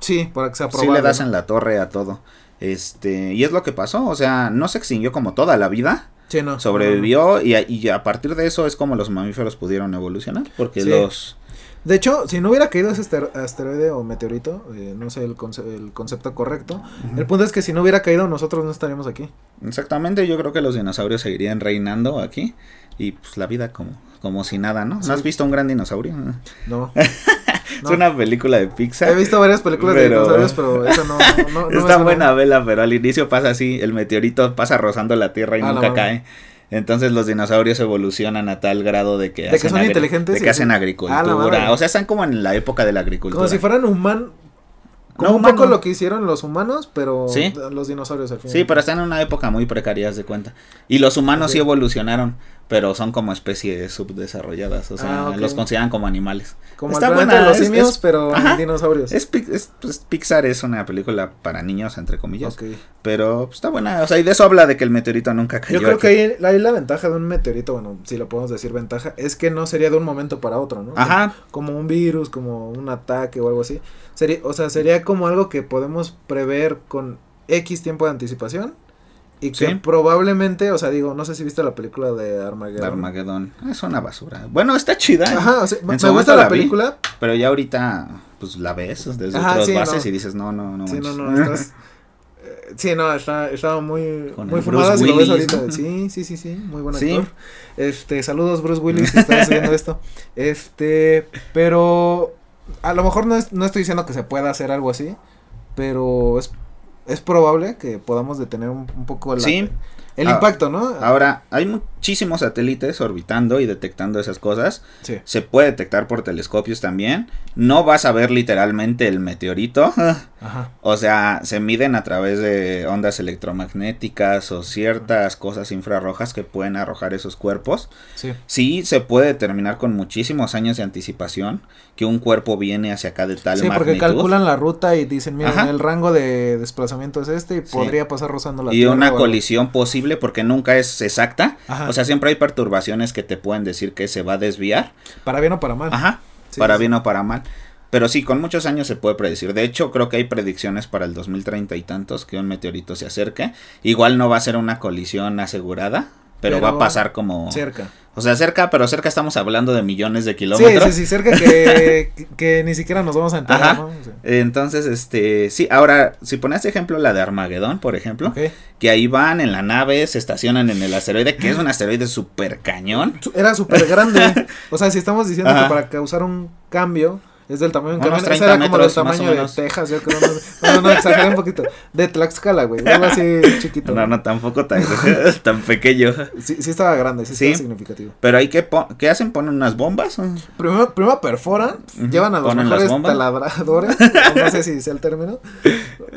Speaker 2: sí, para que sea
Speaker 1: probable. Sí le das en la torre a todo. Este, y es lo que pasó, o sea, no se extinguió como toda la vida, Sobrevivió Y, a partir de eso es como los mamíferos pudieron evolucionar. Porque los...
Speaker 2: De hecho, si no hubiera caído ese asteroide o meteorito, eh, no sé el, el concepto correcto, el punto es que si no hubiera caído nosotros no estaríamos aquí.
Speaker 1: Exactamente, yo creo que los dinosaurios seguirían reinando aquí y pues la vida como, como si nada, ¿no? ¿No has visto un gran dinosaurio? No. es una película de Pixar.
Speaker 2: He visto varias películas de dinosaurios, pero esa no. no,
Speaker 1: Está buena vela, pero al inicio pasa así: el meteorito pasa rozando la Tierra y ah, nunca cae. Entonces los dinosaurios evolucionan a tal grado de que,
Speaker 2: de que son inteligentes.
Speaker 1: De que hacen agricultura. Ah, o sea, están como en la época de la agricultura.
Speaker 2: Como si fueran humanos. Como un poco lo que hicieron los humanos, pero los dinosaurios al final.
Speaker 1: Sí, pero están en una época muy precaria, de cuenta. Y los humanos sí evolucionaron pero son como especies subdesarrolladas, o sea, ah, los consideran como animales.
Speaker 2: Como Está buena, los simios, pero dinosaurios.
Speaker 1: Es, pues, Pixar es una película para niños, entre comillas, pero pues, está buena, o sea, y de eso habla de que el meteorito nunca cayó.
Speaker 2: Yo creo que ahí, la ventaja de un meteorito, bueno, si lo podemos decir ventaja, es que no sería de un momento para otro, ¿no? Ajá. Como, un virus, como un ataque o algo así. Sería, o sea, sería como algo que podemos prever con X tiempo de anticipación y que probablemente, o sea, digo, no sé si viste la película de Armageddon.
Speaker 1: Armageddon. Es una basura. Bueno, está chida. ¿eh?
Speaker 2: Ajá, o sea, me gusta la, película.
Speaker 1: pero ya ahorita, pues la ves desde otras bases y dices, no, no, no.
Speaker 2: Sí, no, no, estás. Eh, sí, no, está, estaba muy, muy fumada si lo ves ahorita. Sí, sí, sí, sí, muy buen actor. Este, saludos Bruce Willis, si estás viendo esto. Este, pero a lo mejor no, es, no estoy diciendo que se pueda hacer algo así, pero es es probable que podamos detener un, poco el ah, impacto, ¿no?
Speaker 1: Ahora, hay muchísimos satélites orbitando y detectando esas cosas. Se puede detectar por telescopios también. No vas a ver literalmente el meteorito. Ajá. O sea, se miden a través de ondas electromagnéticas o ciertas cosas infrarrojas que pueden arrojar esos cuerpos. Sí. Sí, se puede determinar con muchísimos años de anticipación que un cuerpo viene hacia acá de tal
Speaker 2: sí, porque calculan la ruta y dicen, mira, el rango de desplazamiento es este y podría pasar rozando la
Speaker 1: Y una colisión posible porque nunca es exacta. O sea, siempre hay perturbaciones que te pueden decir que se va a desviar.
Speaker 2: Para bien o para mal.
Speaker 1: Ajá. para bien o para mal. Pero sí, con muchos años se puede predecir. De hecho, creo que hay predicciones para el 2030 y tantos que un meteorito se acerque. Igual no va a ser una colisión asegurada, pero, va a pasar como...
Speaker 2: Cerca.
Speaker 1: O sea, cerca, pero cerca estamos hablando de millones de kilómetros.
Speaker 2: Sí, sí, sí, cerca que, que, ni siquiera nos vamos a enterar. ¿no?
Speaker 1: Entonces, este, sí, ahora, si pones ejemplo la de Armagedón, por ejemplo, que ahí van en la nave, se estacionan en el asteroide, que es un asteroide súper cañón.
Speaker 2: Era súper grande. o sea, si estamos diciendo que para causar un cambio Es del tamaño. Unos 30 era como del tamaño de Texas, yo creo. No, no, no, exageré un poquito. De Tlaxcala, güey. Algo así chiquito.
Speaker 1: No, no, tampoco tan, tan pequeño.
Speaker 2: Sí, sí estaba grande, sí, sí. estaba significativo.
Speaker 1: Pero ahí, ¿qué, ¿qué hacen? ¿Ponen unas bombas?
Speaker 2: Primero, primero perforan, llevan a los mejores taladradores, no sé si sea el término.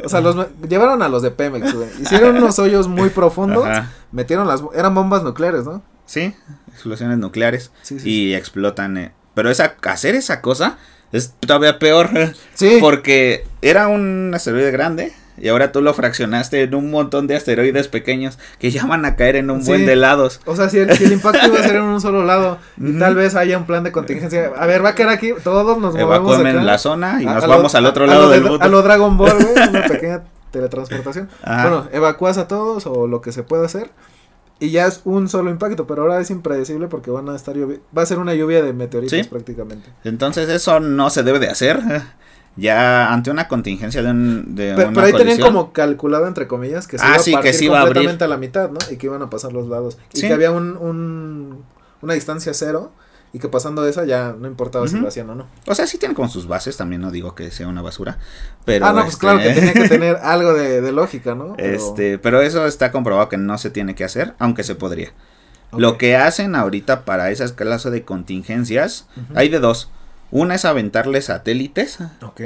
Speaker 2: O sea, los llevaron a los de Pemex, güey. Hicieron unos hoyos muy profundos, metieron las... Eran bombas nucleares, ¿no?
Speaker 1: Sí, explosiones nucleares. y explotan... Eh. Pero esa, hacer esa cosa es todavía peor. Sí. Porque era un asteroide grande y ahora tú lo fraccionaste en un montón de asteroides pequeños que ya van a caer en un buen de lados.
Speaker 2: O sea, si el, impacto iba a ser en un solo lado y tal vez haya un plan de contingencia. A ver, va a caer aquí, todos nos movemos acá.
Speaker 1: en la zona y nos vamos al otro lado del mundo.
Speaker 2: A lo Dragon Ball, güey, una pequeña teletransportación. Bueno, evacúas a todos o lo que se pueda hacer. Y ya es un solo impacto, pero ahora es impredecible porque van a estar va a ser una lluvia de meteoritos prácticamente.
Speaker 1: Entonces eso no se debe de hacer. Ya ante una contingencia de, un, de
Speaker 2: pero, pero ahí tenían como calculado entre comillas que se ah, iba a partir completamente a, la mitad, ¿no? Y que iban a pasar los lados. Y que había un, un, una distancia cero y que pasando esa ya no importaba si lo hacían o no.
Speaker 1: O sea, sí tiene como sus bases, también no digo que sea una basura, pero...
Speaker 2: Ah, no, pues claro que este tenía que tener algo de, lógica, ¿no?
Speaker 1: Este, pero eso está comprobado que no se tiene que hacer, aunque se podría. Lo que hacen ahorita para esas clases de contingencias, hay de dos. Una es aventarles satélites.
Speaker 2: Ok.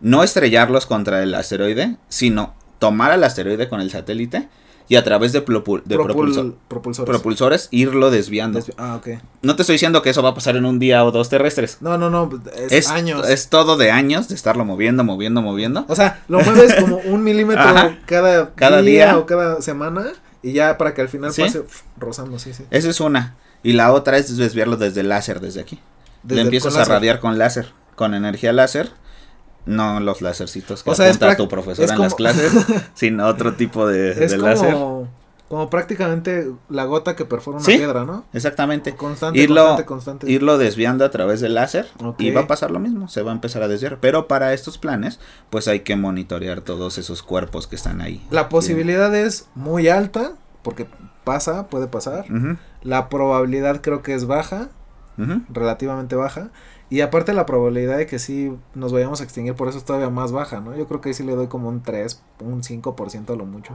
Speaker 1: No estrellarlos contra el asteroide, sino tomar al asteroide con el satélite y a través de, propulsores. propulsores. irlo desviando.
Speaker 2: ah, ok.
Speaker 1: No te estoy diciendo que eso va a pasar en un día o dos terrestres.
Speaker 2: No, no, no, es, años.
Speaker 1: Es todo de años de estarlo moviendo, moviendo, moviendo.
Speaker 2: O sea, lo mueves como un milímetro cada, cada día, o cada semana y ya para que al final pase rozando, sí, sí.
Speaker 1: Esa es una. Y la otra es desviarlo desde el láser, desde aquí. Le empiezas a radiar con láser, con energía láser no los lásercitos que o sea, apunta tu profesor en las clases, sino otro tipo de, es como, láser.
Speaker 2: Como prácticamente la gota que perfora una piedra, ¿no?
Speaker 1: Exactamente.
Speaker 2: Constante, irlo, constante, constante.
Speaker 1: Irlo desviando a través del láser y va a pasar lo mismo, se va a empezar a desviar. Pero para estos planes, pues hay que monitorear todos esos cuerpos que están ahí.
Speaker 2: La posibilidad es muy alta, porque pasa, puede pasar. La probabilidad creo que es baja, relativamente baja. Y aparte la probabilidad de que sí nos vayamos a extinguir por eso es todavía más baja, ¿no? Yo creo que ahí sí le doy como un 3, un 5% a lo mucho.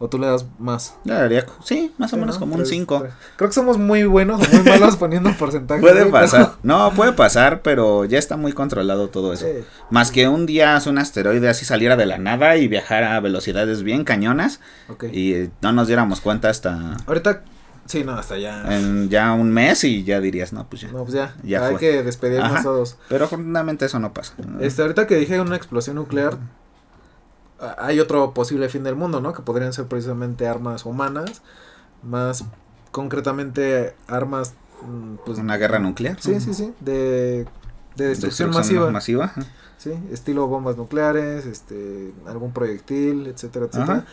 Speaker 2: ¿O tú le das más?
Speaker 1: Le daría, sí, más o menos como un 5.
Speaker 2: Creo que somos muy buenos o muy malos poniendo porcentaje.
Speaker 1: Puede pasar. No, puede pasar, pero ya está muy controlado todo eso. Más que un día un asteroide así saliera de la nada y viajara a velocidades bien cañonas. Y no nos diéramos cuenta hasta...
Speaker 2: Ahorita Sí, no, hasta ya.
Speaker 1: En ya un mes y ya dirías, no, pues ya.
Speaker 2: No, pues ya. ya hay que despedirnos todos.
Speaker 1: Pero afortunadamente eso no pasa.
Speaker 2: Este, ahorita que dije una explosión nuclear, hay otro posible fin del mundo, ¿no? Que podrían ser precisamente armas humanas, más concretamente armas.
Speaker 1: Mm, pues, ¿Una guerra nuclear?
Speaker 2: Sí, sí, sí. De, de destrucción, masiva.
Speaker 1: masiva.
Speaker 2: Sí, estilo bombas nucleares, este, algún proyectil, etcétera, etcétera.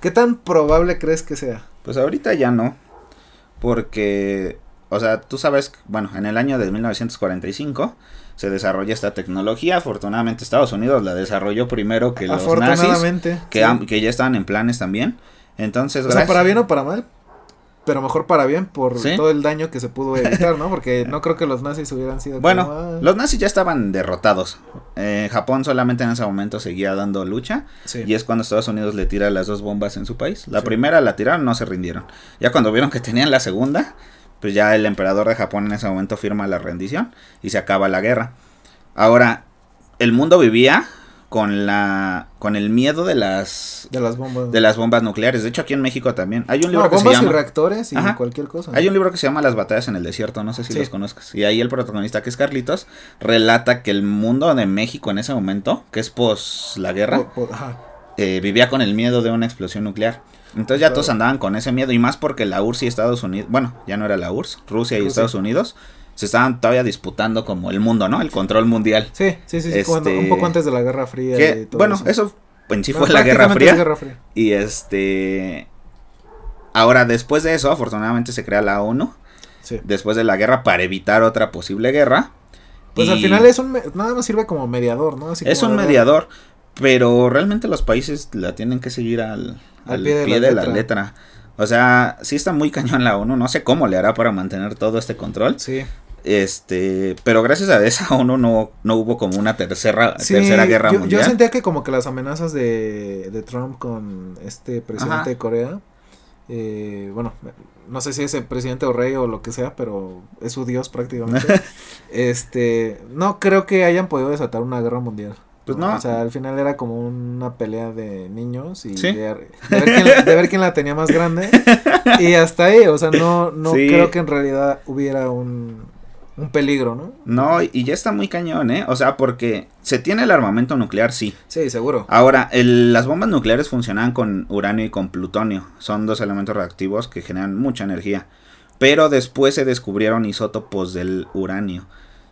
Speaker 2: ¿Qué tan probable crees que sea?
Speaker 1: Pues ahorita ya no porque, o sea, tú sabes, bueno, en el año de 1945 se desarrolla esta tecnología. Afortunadamente Estados Unidos la desarrolló primero que los nazis, que, que ya estaban en planes también. Entonces,
Speaker 2: o sea, para bien o para mal, pero mejor para bien por todo el daño que se pudo evitar, ¿no? Porque no creo que los nazis hubieran sido.
Speaker 1: Bueno, ah". los nazis ya estaban derrotados. Eh, Japón solamente en ese momento seguía dando lucha. Y es cuando Estados Unidos le tira las dos bombas en su país. La primera la tiraron, no se rindieron. Ya cuando vieron que tenían la segunda, pues ya el emperador de Japón en ese momento firma la rendición y se acaba la guerra. Ahora, el mundo vivía con la con el miedo de las
Speaker 2: de las bombas
Speaker 1: de las bombas nucleares. De hecho, aquí en México también hay un libro
Speaker 2: que se llama y reactores y cualquier cosa.
Speaker 1: Hay un libro que se llama Las batallas en el desierto, no sé si los conozcas. Y ahí el protagonista que es Carlitos relata que el mundo de México en ese momento, que es pos la guerra, eh, vivía con el miedo de una explosión nuclear. Entonces ya todos andaban con ese miedo y más porque la URSS y Estados Unidos, bueno, ya no era la URSS, Rusia y Estados Unidos se estaban todavía disputando como el mundo, ¿no? El control mundial.
Speaker 2: Sí, sí, sí, un este, poco antes de la Guerra Fría.
Speaker 1: y todo bueno, eso, en sí fue la Guerra Fría, Y este... Ahora, después de eso, afortunadamente se crea la ONU. Sí. Después de la guerra para evitar otra posible guerra.
Speaker 2: Pues al final es un... Nada más sirve como mediador, ¿no?
Speaker 1: es un mediador. Pero realmente los países la tienen que seguir al, al, pie, de, la, letra. O sea, sí está muy cañón la ONU. No sé cómo le hará para mantener todo este control.
Speaker 2: Sí.
Speaker 1: Este, pero gracias a esa ONU no, no hubo como una tercera, tercera guerra
Speaker 2: yo,
Speaker 1: mundial.
Speaker 2: Yo sentía que como que las amenazas de, de Trump con este presidente de Corea, eh, bueno, no sé si es el presidente o rey o lo que sea, pero es su dios prácticamente. este, no creo que hayan podido desatar una guerra mundial. Pues no. O sea, al final era como una pelea de niños y de, ver quién, la tenía más grande. y hasta ahí, o sea, no, no creo que en realidad hubiera un, un peligro, ¿no?
Speaker 1: No, y ya está muy cañón, ¿eh? O sea, porque se tiene el armamento nuclear, sí.
Speaker 2: Sí, seguro.
Speaker 1: Ahora, el, las bombas nucleares funcionan con uranio y con plutonio. Son dos elementos reactivos que generan mucha energía. Pero después se descubrieron isótopos del uranio.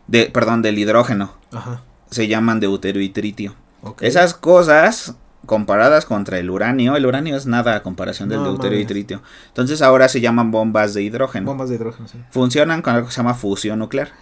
Speaker 1: De, perdón, del hidrógeno. Ajá se llaman deuterio y tritio. Esas cosas comparadas contra el uranio, el uranio es nada a comparación del deuterio y tritio. Entonces ahora se llaman bombas de hidrógeno.
Speaker 2: Bombas de hidrógeno, sí.
Speaker 1: Funcionan con algo que se llama fusión nuclear.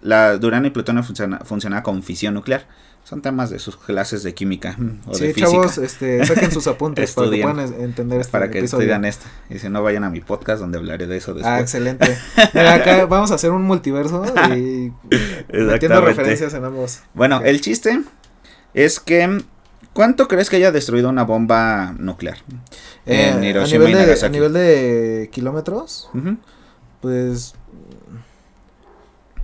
Speaker 1: La de uranio y plutonio funciona, funciona con fisión nuclear. Son temas de sus clases de química o sí, de física. chavos,
Speaker 2: este, saquen sus apuntes para que puedan entender
Speaker 1: este Para que estudian esto. Y si no, vayan a mi podcast donde hablaré de eso después.
Speaker 2: Ah, excelente. acá vamos a hacer un multiverso y metiendo referencias en ambos.
Speaker 1: Bueno, el chiste es que ¿Cuánto crees que haya destruido una bomba nuclear?
Speaker 2: Eh, en Hiroshima a, nivel de, a nivel de kilómetros, pues...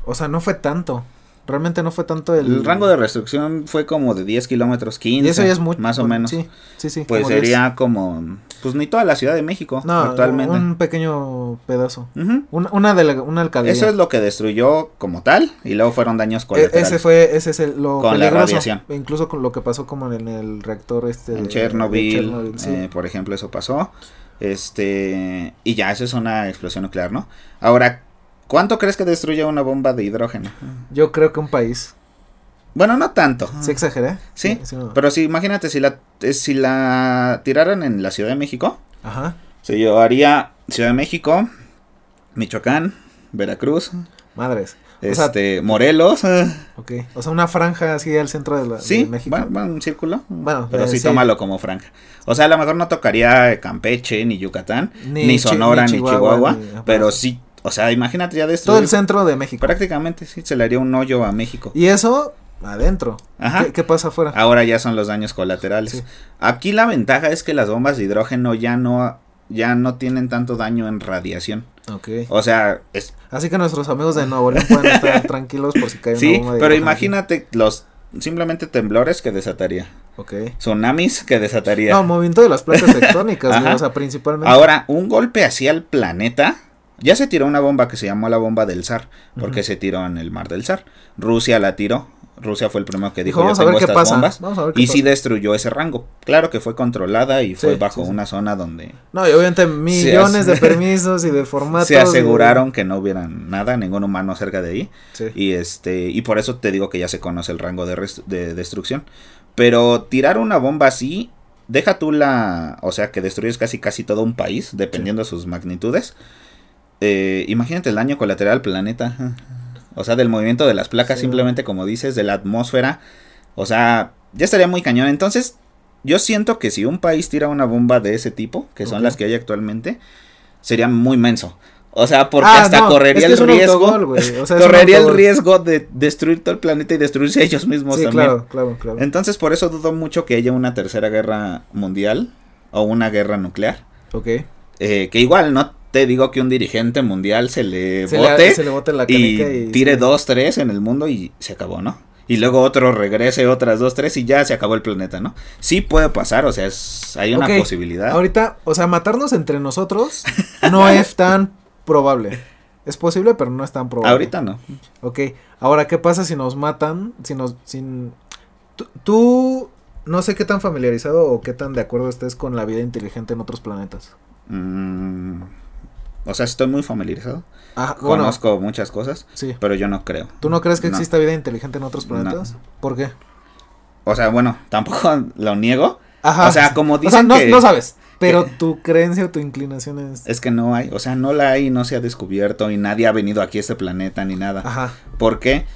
Speaker 2: O sea, no fue tanto. Realmente no fue tanto el...
Speaker 1: El rango de restricción fue como de 10 kilómetros, 15. Y eso ya es mucho. Más o menos. Sí, sí, sí. Pues sería como... Pues ni toda la Ciudad de México no, actualmente.
Speaker 2: un pequeño pedazo. una, de una alcaldía.
Speaker 1: Eso es lo que destruyó como tal y luego fueron daños e,
Speaker 2: colaterales. ese fue, ese es el, lo con la radiación. Incluso con lo que pasó como en el reactor este...
Speaker 1: En Chernobyl, eh, por ejemplo, eso pasó. Este... Y ya, eso es una explosión nuclear, ¿no? Ahora, ¿Cuánto crees que destruye una bomba de hidrógeno?
Speaker 2: Yo creo que un país.
Speaker 1: Bueno, no tanto.
Speaker 2: ¿Sí exageré?
Speaker 1: Sí, pero sí, imagínate si la, eh, si la tiraran en la Ciudad de México. Ajá. Se llevaría Ciudad de México, Michoacán, Veracruz.
Speaker 2: Madres.
Speaker 1: Este, Morelos.
Speaker 2: Ok, o sea, una franja así al centro de, la,
Speaker 1: sí,
Speaker 2: México.
Speaker 1: Sí, un círculo. Bueno, pero eh, sí, tómalo como franja. O sea, a lo mejor no tocaría Campeche, ni Yucatán, ni, Sonora, ni Chihuahua, pero sí o sea, imagínate ya de esto.
Speaker 2: Todo el centro de México.
Speaker 1: Prácticamente, sí, se le haría un hoyo a México.
Speaker 2: Y eso adentro. Ajá. ¿Qué, pasa afuera?
Speaker 1: Ahora ya son los daños colaterales. Aquí la ventaja es que las bombas de hidrógeno ya no, ya no tienen tanto daño en radiación. Ok. O sea, es...
Speaker 2: Así que nuestros amigos de Nuevo León pueden estar tranquilos por si cae
Speaker 1: una bomba de pero imagínate los simplemente temblores que desataría. Ok. Tsunamis que desataría.
Speaker 2: No, movimiento de las placas tectónicas, o sea, principalmente.
Speaker 1: Ahora, un golpe hacia el planeta ya se tiró una bomba que se llamó la bomba del zar, porque se tiró en el mar del zar. Rusia la tiró. Rusia fue el primero que dijo, vamos a ver qué pasa. bombas. y sí destruyó ese rango. Claro que fue controlada y fue bajo una zona donde...
Speaker 2: No, y obviamente millones de permisos y de formatos.
Speaker 1: Se aseguraron que no hubiera nada, ningún humano cerca de ahí. Y este y por eso te digo que ya se conoce el rango de, de destrucción. Pero tirar una bomba así, deja tú la... O sea, que destruyes casi casi todo un país, dependiendo de sus magnitudes eh, imagínate el daño colateral al planeta. O sea, del movimiento de las placas, simplemente como dices, de la atmósfera. O sea, ya estaría muy cañón. Entonces, yo siento que si un país tira una bomba de ese tipo, que son las que hay actualmente, sería muy menso. O sea, porque ah, hasta correría el riesgo. correría el riesgo de destruir todo el planeta y destruirse ellos mismos también. Claro, claro, claro. Entonces, por eso dudo mucho que haya una tercera guerra mundial o una guerra nuclear. Ok. Eh, que igual, ¿no? Te digo que un dirigente mundial se le bote, se le bote la y, tire dos, tres en el mundo y se acabó, ¿no? Y luego otro regrese otras dos, tres y ya se acabó el planeta, ¿no? Sí puede pasar, o sea, es, hay una posibilidad.
Speaker 2: Ahorita, o sea, matarnos entre nosotros no es tan probable. Es posible, pero no es tan probable.
Speaker 1: Ahorita no.
Speaker 2: Ok, ahora, ¿qué pasa si nos matan? Si nos, sin... Tú, no sé qué tan familiarizado o qué tan de acuerdo estés con la vida inteligente en otros planetas.
Speaker 1: Mmm o sea, estoy muy familiarizado. Ah, Conozco muchas cosas, sí. pero yo no creo.
Speaker 2: ¿Tú no crees que exista vida inteligente en otros planetas? ¿Por qué?
Speaker 1: O sea, bueno, tampoco lo niego. Ajá. O sea, como dicen
Speaker 2: o sea, no, sabes. Pero tu creencia o tu inclinación es...
Speaker 1: Es que no hay, o sea, no la hay, no se ha descubierto y nadie ha venido aquí a este planeta ni nada. Ajá. ¿Por qué?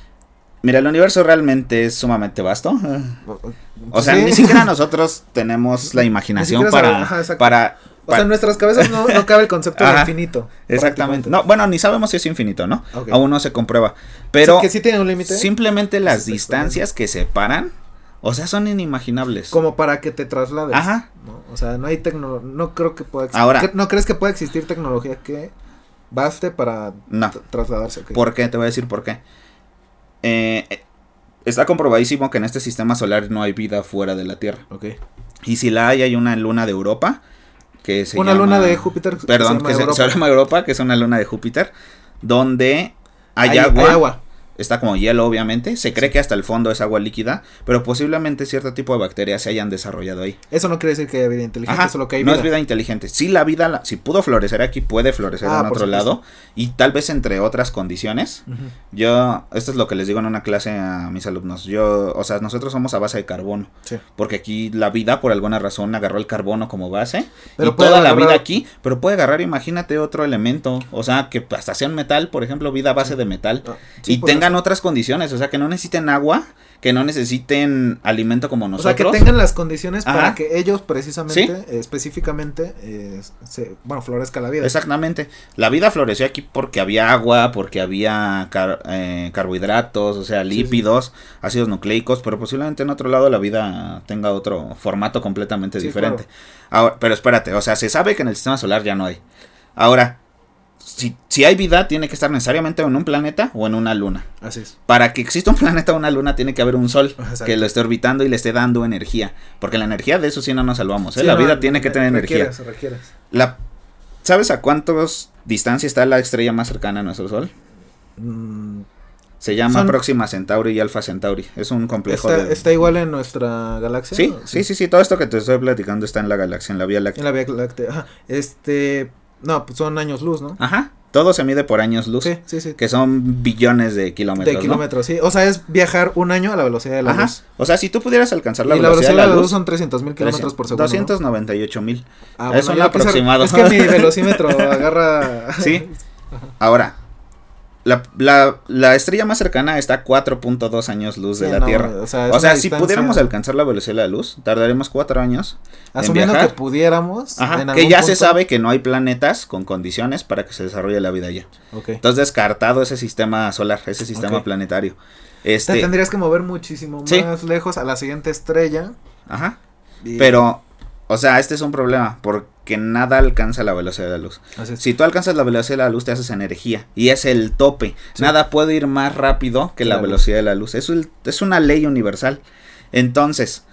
Speaker 1: Mira, el universo realmente es sumamente vasto. O sea, ni siquiera nosotros tenemos la imaginación para, para
Speaker 2: O sea, en nuestras cabezas no, no cabe el concepto de infinito.
Speaker 1: Exactamente. No, bueno, ni sabemos si es infinito, ¿no? Aún no se comprueba. Pero.
Speaker 2: que sí tiene un límite.
Speaker 1: Simplemente las distancias que separan. O sea, son inimaginables.
Speaker 2: Como para que te traslades. Ajá. O sea, no hay tecnología. No creo que pueda existir. Ahora. ¿No crees que pueda existir tecnología que baste para trasladarse?
Speaker 1: ¿Por qué? Te voy a decir por qué. Eh, está comprobadísimo que en este sistema solar no hay vida fuera de la Tierra. Ok. Y si la hay, hay una luna de Europa que se
Speaker 2: una luna de Júpiter.
Speaker 1: Perdón, que se, llama Europa, que es una luna de Júpiter, donde hay, agua está como hielo obviamente, se cree que hasta el fondo es agua líquida, pero posiblemente cierto tipo de bacterias se hayan desarrollado ahí.
Speaker 2: Eso no quiere decir que haya vida inteligente, solo que hay
Speaker 1: vida. No es vida inteligente. Sí la vida, si pudo florecer aquí, puede florecer ah, en otro lado y tal vez entre otras condiciones. Yo, esto es lo que les digo en una clase a mis alumnos. Yo, o sea, nosotros somos a base de carbono. Porque aquí la vida por alguna razón agarró el carbono como base pero y toda la vida aquí, pero puede agarrar, imagínate otro elemento, o sea, que hasta sea un metal, por ejemplo, vida a base de metal ah, y tenga otras condiciones, o sea, que no necesiten agua, que no necesiten alimento como nosotros.
Speaker 2: O sea, que tengan las condiciones para que ellos precisamente, específicamente, eh, se, bueno, florezca la vida.
Speaker 1: Exactamente. La vida floreció aquí porque había agua, porque había eh, carbohidratos, o sea, lípidos, ácidos nucleicos, pero posiblemente en otro lado la vida tenga otro formato completamente diferente. Ahora, pero espérate, o sea, se sabe que en el sistema solar ya no hay. Ahora, si, si, hay vida, tiene que estar necesariamente en un planeta o en una luna.
Speaker 2: Así es.
Speaker 1: Para que exista un planeta o una luna, tiene que haber un sol que lo esté orbitando y le esté dando energía. Porque la energía de eso sí no nos salvamos. ¿eh? la vida tiene que tener energía. La, ¿Sabes a cuántas distancia está la estrella más cercana a nuestro Sol? Mm, Se llama Próxima Centauri y Alfa Centauri. Es un complejo.
Speaker 2: ¿Está, ¿Está igual en nuestra galaxia?
Speaker 1: Sí, sí, sí, sí. Todo esto que te estoy platicando está en la galaxia, en la Vía Láctea.
Speaker 2: En la Vía Láctea. Este. No, pues son años luz, ¿no?
Speaker 1: Ajá. Todo se mide por años luz. Sí, sí, sí. Que son billones de kilómetros.
Speaker 2: De kilómetros, sí. O sea, es viajar un año a la velocidad de la Ajá. luz.
Speaker 1: O sea, si tú pudieras alcanzar la, velocidad, de la, luz,
Speaker 2: son 300 mil kilómetros por segundo.
Speaker 1: 298 mil. Ah, es un aproximado.
Speaker 2: Es que mi velocímetro agarra.
Speaker 1: sí. Ahora, la, la, la, estrella más cercana está a 4.2 años luz de la Tierra. O sea, si pudiéramos alcanzar la velocidad de la luz, tardaremos 4 años.
Speaker 2: Asumiendo que pudiéramos.
Speaker 1: Ajá, que ya se sabe que no hay planetas con condiciones para que se desarrolle la vida allá. Entonces, descartado ese sistema solar, ese sistema planetario.
Speaker 2: Este, Te tendrías que mover muchísimo más lejos a la siguiente estrella.
Speaker 1: Ajá. Pero, o sea, este es un problema. Porque que nada alcanza la velocidad de la luz. Si tú alcanzas la velocidad de la luz, te haces energía. Y es el tope. Nada puede ir más rápido que la velocidad de la luz. Eso es una ley universal. Entonces,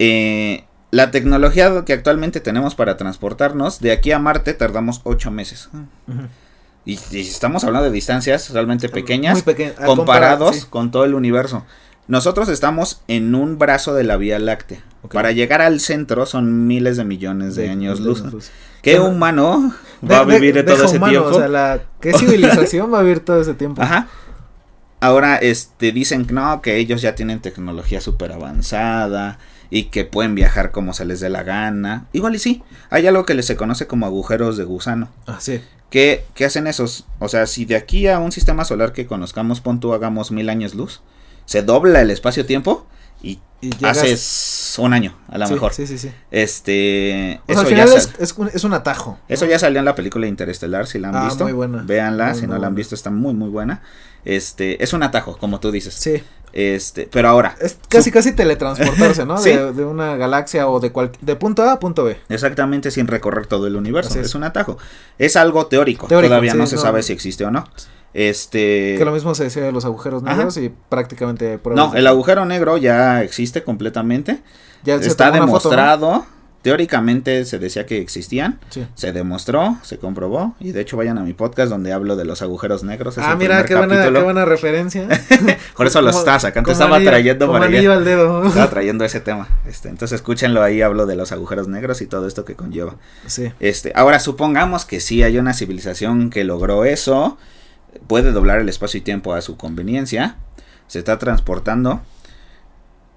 Speaker 1: eh, la tecnología que actualmente tenemos para transportarnos, de aquí a Marte tardamos ocho meses. y, estamos hablando de distancias realmente pequeñas, comparados con todo el universo. Nosotros estamos en un brazo de la Vía Láctea. Para llegar al centro son miles de millones de, años luz. ¿Qué humano va a vivir todo ese tiempo? O
Speaker 2: sea, ¿qué civilización va a vivir todo ese tiempo?
Speaker 1: Ajá. Ahora, este, dicen que no, que ellos ya tienen tecnología súper avanzada y que pueden viajar como se les dé la gana. Igual y sí, hay algo que se conoce como agujeros de gusano.
Speaker 2: Ah, sí.
Speaker 1: ¿Qué, ¿Qué hacen esos? O sea, si de aquí a un sistema solar que conozcamos, pon tú, hagamos mil años luz, se dobla el espacio-tiempo y, haces un año, a lo mejor.
Speaker 2: Sí, sí, sí.
Speaker 1: Este.
Speaker 2: eso al final es, es, un, atajo.
Speaker 1: Eso ya salió en la película Interestelar, si la han ah, visto. Muy buena. Véanla, si no la han visto, está muy, muy buena. Este, es un atajo, como tú dices.
Speaker 2: Sí.
Speaker 1: Este, pero ahora.
Speaker 2: Es casi, casi teletransportarse, ¿no? de, una galaxia o de cual, de punto A a punto B.
Speaker 1: Exactamente, sin recorrer todo el universo. Es. un atajo. Es algo teórico. Todavía no se sabe si existe o no. Este.
Speaker 2: Que lo mismo se decía de los agujeros negros y prácticamente.
Speaker 1: No, el agujero negro ya existe completamente. Ya está demostrado. Teóricamente se decía que existían. Se demostró, se comprobó. Y de hecho, vayan a mi podcast donde hablo de los agujeros negros.
Speaker 2: ah, mira, qué buena, qué buena, referencia.
Speaker 1: Por eso lo estaba sacando. Estaba trayendo para Estaba trayendo ese tema. Este, entonces escúchenlo ahí, hablo de los agujeros negros y todo esto que conlleva.
Speaker 2: Sí.
Speaker 1: Este, ahora supongamos que sí hay una civilización que logró eso puede doblar el espacio y tiempo a su conveniencia, se está transportando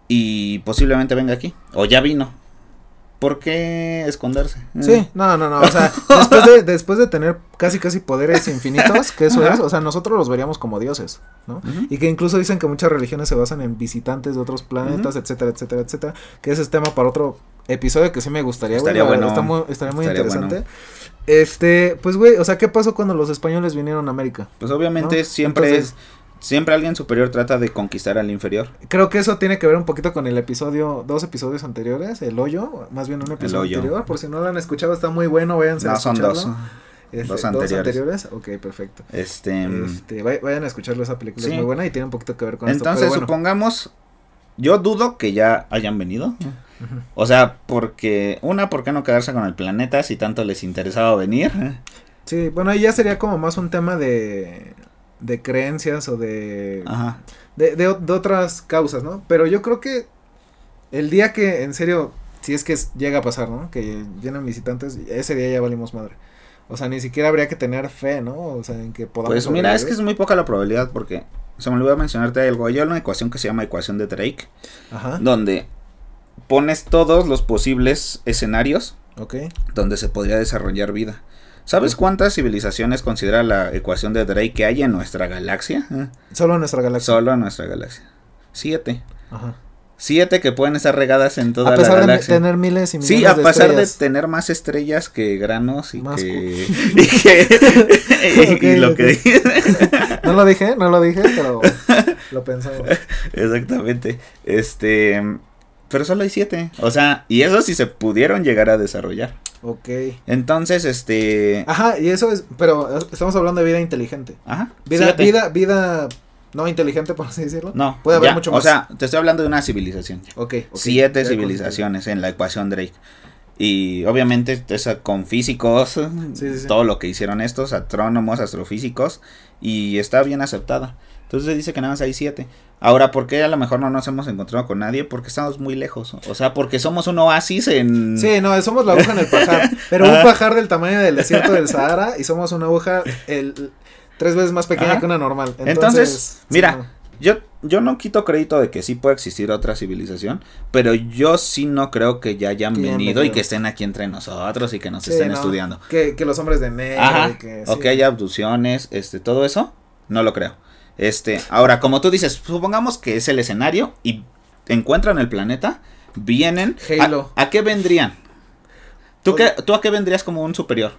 Speaker 1: y posiblemente venga aquí, o ya vino. ¿por qué esconderse?
Speaker 2: Sí, no, no, no, o sea, después de, después de tener casi casi poderes infinitos, que eso es, o sea, nosotros los veríamos como dioses, ¿no? Y que incluso dicen que muchas religiones se basan en visitantes de otros planetas, etcétera, etcétera, etcétera, que ese es tema para otro episodio que sí me gustaría,
Speaker 1: estaría bueno,
Speaker 2: estaría muy interesante. Este, pues güey, o sea, ¿qué pasó cuando los españoles vinieron a América?
Speaker 1: Pues obviamente siempre es Siempre alguien superior trata de conquistar al inferior.
Speaker 2: Creo que eso tiene que ver un poquito con el episodio, dos episodios anteriores, El Hoyo, más bien un episodio anterior, por si no lo han escuchado, está muy bueno, váyanse a escucharlo. son dos. Este, dos, anteriores. dos anteriores. Ok, perfecto. Este, este vayan a escucharlo, esa película es muy buena y tiene un poquito que ver con
Speaker 1: Entonces, esto. Entonces, supongamos, yo dudo que ya hayan venido. O sea, porque, una, ¿por qué no quedarse con el planeta si tanto les interesaba venir?
Speaker 2: Sí, bueno, ahí ya sería como más un tema de de creencias o de, de, de, otras causas, ¿no? Pero yo creo que el día que, en serio, si es que llega a pasar, ¿no? Que llenan visitantes, ese día ya valimos madre. O sea, ni siquiera habría que tener fe, ¿no? O sea, en que podamos.
Speaker 1: Pues mira, es que es muy poca la probabilidad porque se me olvidó mencionarte algo. Hay una ecuación que se llama ecuación de Drake. Ajá. Donde pones todos los posibles escenarios. Ok. Donde se podría desarrollar vida. ¿Sabes cuántas civilizaciones considera la ecuación de Drake que hay en nuestra galaxia?
Speaker 2: Solo en nuestra galaxia.
Speaker 1: Solo en nuestra galaxia. Siete. Ajá. Siete que pueden estar regadas en toda la galaxia. A pesar
Speaker 2: de tener miles y
Speaker 1: millones
Speaker 2: Sí,
Speaker 1: a pesar de tener más estrellas que granos y que... y,
Speaker 2: que, y lo que dije. no lo dije, no lo dije, pero lo pensaba.
Speaker 1: Exactamente. Este... Pero solo hay siete. O sea, y eso sí se pudieron llegar a desarrollar. Ok. Entonces, este.
Speaker 2: Ajá, y eso es. Pero estamos hablando de vida inteligente. Ajá. Vida, vida, vida. No inteligente, por así decirlo.
Speaker 1: No. Puede haber mucho más. O sea, te estoy hablando de una civilización. Ok. Siete civilizaciones en la ecuación Drake. Y obviamente esa con físicos, todo lo que hicieron estos, astrónomos, astrofísicos, y está bien aceptada. Entonces dice que nada más hay siete. Ahora, ¿por qué a lo mejor no nos hemos encontrado con nadie? Porque estamos muy lejos. O sea, porque somos un oasis en...
Speaker 2: Sí, no, somos la aguja en el pajar. Pero un pajar del tamaño del desierto del Sahara y somos una aguja el, tres veces más pequeña que una normal.
Speaker 1: Entonces, mira, yo, yo no quito crédito de que sí puede existir otra civilización, pero yo sí no creo que ya hayan venido y que estén aquí entre nosotros y que nos estén estudiando.
Speaker 2: Que, que, los hombres de negro.
Speaker 1: que, o que haya abducciones, este, todo eso, no lo creo. Este, ahora, como tú dices, supongamos que es el escenario y encuentran el planeta, vienen. Halo. ¿A, qué vendrían? ¿Tú, qué, ¿Tú a qué vendrías como un superior?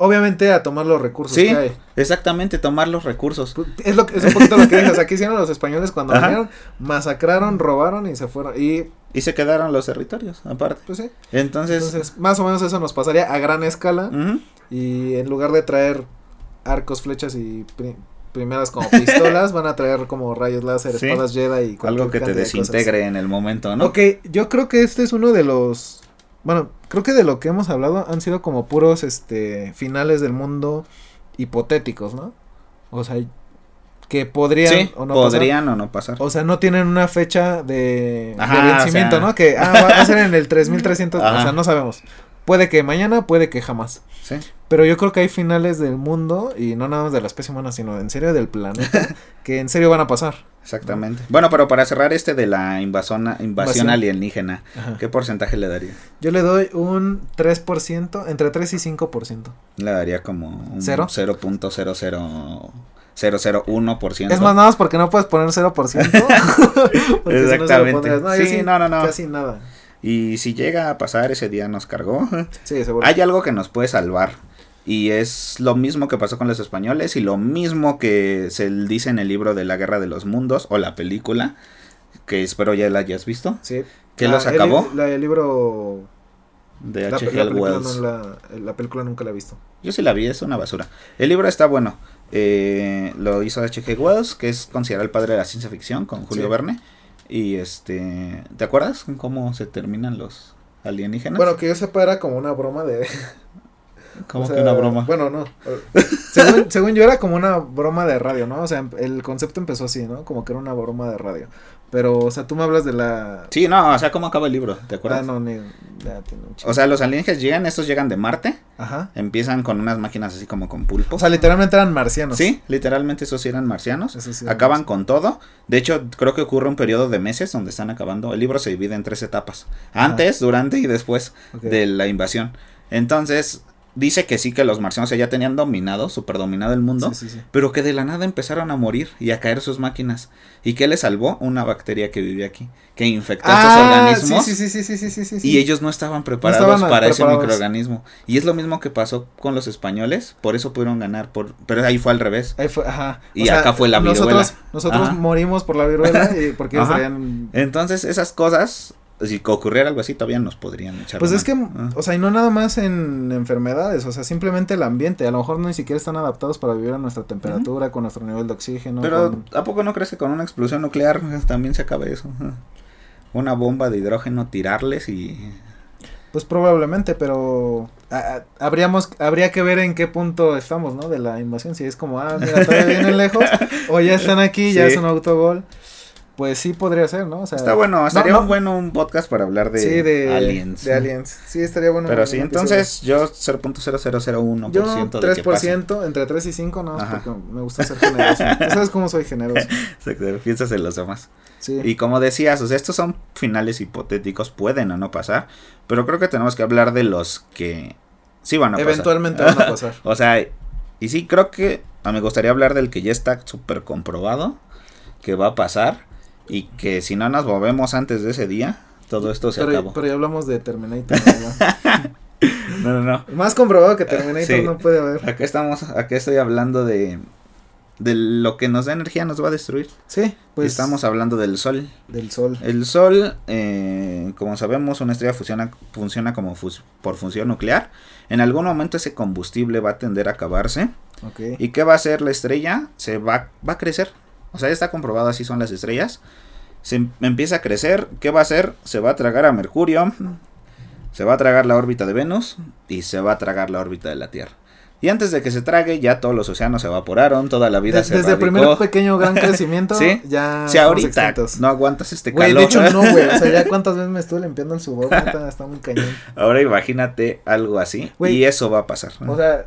Speaker 2: Obviamente a tomar los recursos sí, que hay.
Speaker 1: Exactamente, tomar los recursos.
Speaker 2: Es lo es un poquito lo que dices. Aquí hicieron los españoles cuando vinieron, masacraron, robaron y se fueron. Y,
Speaker 1: y se quedaron los territorios, aparte.
Speaker 2: Pues sí.
Speaker 1: Entonces,
Speaker 2: Entonces, más o menos eso nos pasaría a gran escala. Y en lugar de traer arcos, flechas y primeras como pistolas, van a traer como rayos láser, espadas Jedi
Speaker 1: y algo que te desintegre en el momento, ¿no?
Speaker 2: Ok, yo creo que este es uno de los bueno, creo que de lo que hemos hablado han sido como puros este finales del mundo hipotéticos, ¿no? O sea, que podrían
Speaker 1: o no podrían o no pasar.
Speaker 2: O sea, no tienen una fecha de, vencimiento, ¿no? Que ah, va a ser en el 3300, o sea, no sabemos. Puede que mañana, puede que jamás. Sí. Pero yo creo que hay finales del mundo, y no nada más de la especie humana, sino en serio del planeta, que en serio van a pasar.
Speaker 1: Exactamente. Bueno, pero para cerrar este de la invasión, invasión alienígena, ¿qué porcentaje le daría?
Speaker 2: Yo le doy un 3%, entre 3 y 5%.
Speaker 1: Le daría como un 0.00
Speaker 2: Es más nada más porque no puedes poner 0%.
Speaker 1: Exactamente. sí, no, no, no.
Speaker 2: Casi nada.
Speaker 1: Y si llega a pasar ese día nos cargó. Sí, seguro. Hay algo que nos puede salvar. Y es lo mismo que pasó con los españoles y lo mismo que se dice en el libro de la Guerra de los Mundos o la película, que espero ya la hayas visto. Sí. ¿Qué los acabó?
Speaker 2: El, el libro
Speaker 1: de H.G. Wells.
Speaker 2: la, película nunca la he visto.
Speaker 1: Yo sí la vi, es una basura. El libro está bueno. Eh, lo hizo H.G. Wells, que es considerado el padre de la ciencia ficción, con Julio Verne. Y este, ¿te acuerdas cómo se terminan los alienígenas?
Speaker 2: Bueno, que yo sepa era como una broma de
Speaker 1: Como que una broma.
Speaker 2: Bueno, no. según, según yo era como una broma de radio, ¿no? O sea, el concepto empezó así, ¿no? Como que era una broma de radio. Pero, o sea, tú me hablas de la...
Speaker 1: Sí, no, o sea, ¿cómo acaba el libro? ¿Te acuerdas?
Speaker 2: Ah, no, ni... Ya
Speaker 1: tiene un o sea, los alienígenas llegan, estos llegan de Marte. Ajá. Empiezan con unas máquinas así como con pulpo.
Speaker 2: O sea, literalmente eran marcianos.
Speaker 1: Sí, literalmente esos sí eran marcianos. sí Acaban con todo. De hecho, creo que ocurre un periodo de meses donde están acabando. El libro se divide en tres etapas. Antes, durante y después de la invasión. Entonces, dice que sí que los marcianos ya tenían dominado, super dominado el mundo, pero que de la nada empezaron a morir y a caer sus máquinas. ¿Y qué les salvó? Una bacteria que vivía aquí, que infectó a estos organismos. Y ellos no estaban preparados para ese microorganismo. Y es lo mismo que pasó con los españoles, por eso pudieron ganar, por pero ahí fue al revés.
Speaker 2: Ahí fue, ajá.
Speaker 1: Y acá fue la viruela.
Speaker 2: Nosotros, nosotros morimos por la viruela y porque
Speaker 1: Entonces esas cosas si ocurriera algo así, todavía nos podrían echar.
Speaker 2: Pues es que, ah. o sea, y no nada más en enfermedades, o sea, simplemente el ambiente. A lo mejor ni siquiera están adaptados para vivir a nuestra temperatura, con nuestro nivel de oxígeno.
Speaker 1: Pero, ¿a poco no crees que con una explosión nuclear también se acabe eso? Una bomba de hidrógeno, tirarles y.
Speaker 2: Pues probablemente, pero habríamos, habría que ver en qué punto estamos, ¿no? De la invasión. Si es como, ah, mira, todavía vienen lejos, o ya están aquí, ya es un autogol. Pues sí podría ser, ¿no? O
Speaker 1: sea, Está bueno, estaría un bueno un podcast para hablar de,
Speaker 2: sí, de aliens. De aliens. Sí, estaría bueno.
Speaker 1: Pero sí, entonces yo 0.0001%
Speaker 2: yo 3%, entre 3 y 5, no, porque me gusta ser generoso. Tú sabes cómo soy generoso.
Speaker 1: Piensas en los demás. Sí. Y como decías, o sea, estos son finales hipotéticos, pueden o no pasar, pero creo que tenemos que hablar de los que sí van a
Speaker 2: pasar. Eventualmente van a pasar.
Speaker 1: o sea, y sí, creo que me gustaría hablar del que ya está súper comprobado que va a pasar y que si no nos movemos antes de ese día, todo esto se
Speaker 2: pero,
Speaker 1: acabó.
Speaker 2: Pero ya hablamos de Terminator.
Speaker 1: ¿no? no, no,
Speaker 2: Más comprobado que Terminator no puede haber.
Speaker 1: Aquí estamos, aquí estoy hablando de de lo que nos da energía nos va a destruir.
Speaker 2: Sí,
Speaker 1: pues estamos hablando del sol.
Speaker 2: Del sol.
Speaker 1: El sol, eh, como sabemos, una estrella funciona, funciona como por función nuclear. En algún momento ese combustible va a tender a acabarse. Okay. ¿Y qué va a hacer la estrella? Se va, va a crecer. O sea, ya está comprobado así son las estrellas. Se em, empieza a crecer. ¿Qué va a hacer? Se va a tragar a Mercurio. Se va a tragar la órbita de Venus. Y se va a tragar la órbita de la Tierra. Y antes de que se trague, ya todos los océanos se evaporaron, toda la vida se
Speaker 2: Desde el primer pequeño gran crecimiento, ¿Sí? ya.
Speaker 1: Si ahorita no aguantas este calor.
Speaker 2: de hecho no, güey. O sea, ya cuántas veces me estuve limpiando el sudor, está muy cañón.
Speaker 1: Ahora imagínate algo así. y eso va a pasar.
Speaker 2: O sea,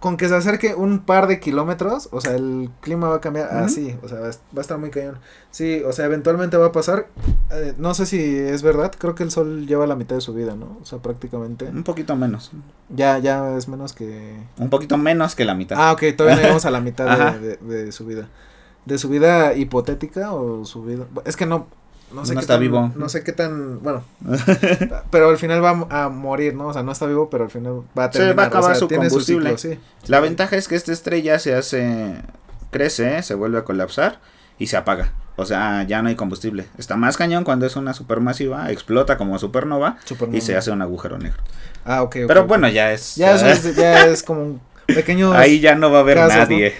Speaker 2: con que se acerque un par de kilómetros, o sea, el clima va a cambiar así, o sea, va a estar muy cañón. Sí, o sea, eventualmente va a pasar. Eh, no sé si es verdad, creo que el sol lleva la mitad de su vida, ¿no? O sea, prácticamente.
Speaker 1: Un poquito menos.
Speaker 2: Ya, ya es menos que.
Speaker 1: Un poquito menos que la mitad.
Speaker 2: Ah, ok, todavía no llegamos a la mitad de, su vida. ¿De su vida hipotética o su vida? Es que no, no sé
Speaker 1: está vivo.
Speaker 2: No sé qué tan, bueno, pero al final va a morir, ¿no? O sea, no está vivo, pero al final va a terminar.
Speaker 1: va a acabar su combustible. sí. La ventaja es que esta estrella se hace, crece, se vuelve a colapsar y se apaga. O sea, ya no hay combustible. Está más cañón cuando es una supermasiva, explota como supernova, y se hace un agujero negro.
Speaker 2: Ah, ok.
Speaker 1: Pero bueno, ya es.
Speaker 2: Ya, es, ya es como un pequeños.
Speaker 1: Ahí ya no va a haber nadie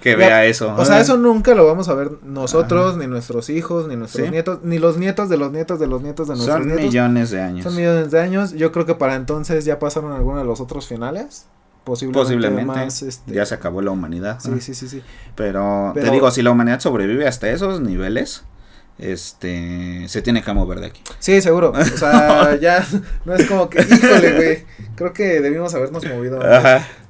Speaker 1: que vea eso.
Speaker 2: O sea, eso nunca lo vamos a ver nosotros, ni nuestros hijos, ni nuestros nietos, ni los nietos de los nietos de los nietos de nuestros
Speaker 1: Son millones de años.
Speaker 2: Son millones de años. Yo creo que para entonces ya pasaron algunos de los otros finales. Posiblemente,
Speaker 1: este, ya se acabó la humanidad.
Speaker 2: Sí, sí, sí, sí.
Speaker 1: Pero, te digo, si la humanidad sobrevive hasta esos niveles, este se tiene que mover de aquí.
Speaker 2: Sí, seguro. O sea, ya no es como que, híjole, güey, creo que debimos habernos movido.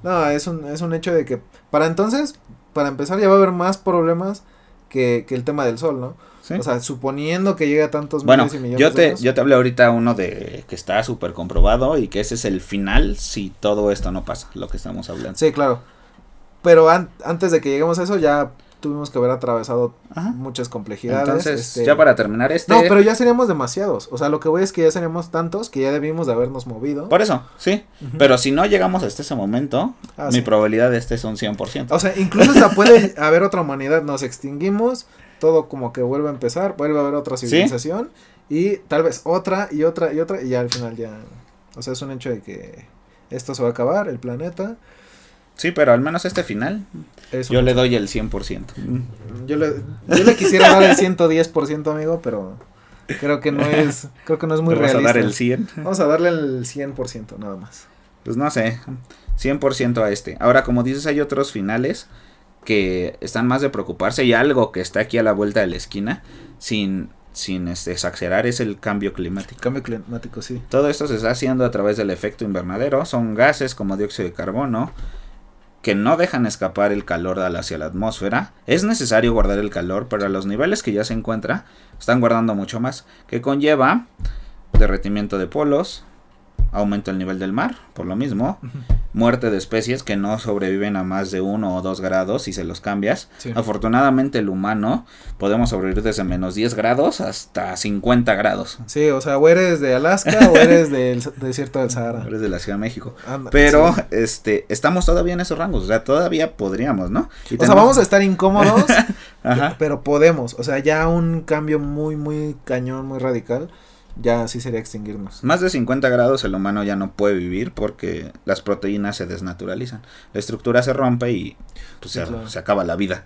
Speaker 2: No, es un, es un hecho de que para entonces, para empezar, ya va a haber más problemas que, que el tema del sol, ¿no? O sea, suponiendo que llega a tantos
Speaker 1: bueno, y millones yo te, yo te hablé ahorita uno de que está súper comprobado y que ese es el final si todo esto no pasa, lo que estamos hablando.
Speaker 2: Sí, claro. Pero antes de que lleguemos a eso, ya tuvimos que haber atravesado muchas complejidades.
Speaker 1: Entonces, este, ya para terminar este...
Speaker 2: No, pero ya seríamos demasiados. O sea, lo que voy es que ya seríamos tantos que ya debimos de habernos movido.
Speaker 1: Por eso, sí. Pero si no llegamos hasta ese momento, ah, mi probabilidad de este es un 100%.
Speaker 2: O sea, incluso hasta puede haber otra humanidad. Nos extinguimos, todo como que vuelve a empezar, vuelve a haber otra civilización. Y tal vez otra y otra y otra. Y ya al final ya... O sea, es un hecho de que esto se va a acabar, el planeta.
Speaker 1: Sí, pero al menos este final yo le doy el 100%.
Speaker 2: Yo le, yo le quisiera dar el 110%, amigo, pero creo que no es creo que no es muy
Speaker 1: realista.
Speaker 2: Vamos
Speaker 1: a dar el 100.
Speaker 2: Vamos a darle el 100% nada más.
Speaker 1: pues no sé, 100% a este. Ahora, como dices, hay otros finales que están más de preocuparse y algo que está aquí a la vuelta de la esquina, sin, sin este, exagerar, es el cambio climático.
Speaker 2: Cambio climático, sí.
Speaker 1: Todo esto se está haciendo a través del efecto invernadero, son gases como dióxido de carbono que no dejan escapar el calor hacia la atmósfera. Es necesario guardar el calor, pero a los niveles que ya se encuentra, están guardando mucho más, que conlleva derretimiento de polos, aumento del nivel del mar, por lo mismo, muerte de especies que no sobreviven a más de uno o dos grados si se los cambias. Afortunadamente el humano podemos sobrevivir desde menos 10 grados hasta 50 grados.
Speaker 2: Sí, o sea, o eres de Alaska o eres del desierto del Sahara.
Speaker 1: eres de la Ciudad de México. Pero este estamos todavía en esos rangos, o sea, todavía podríamos, ¿no?
Speaker 2: o sea, vamos a estar incómodos, pero podemos, o sea, ya un cambio muy muy cañón, muy radical ya sí sería extinguirnos.
Speaker 1: Más de 50 grados el humano ya no puede vivir porque las proteínas se desnaturalizan. La estructura se rompe y pues, se, acaba la vida.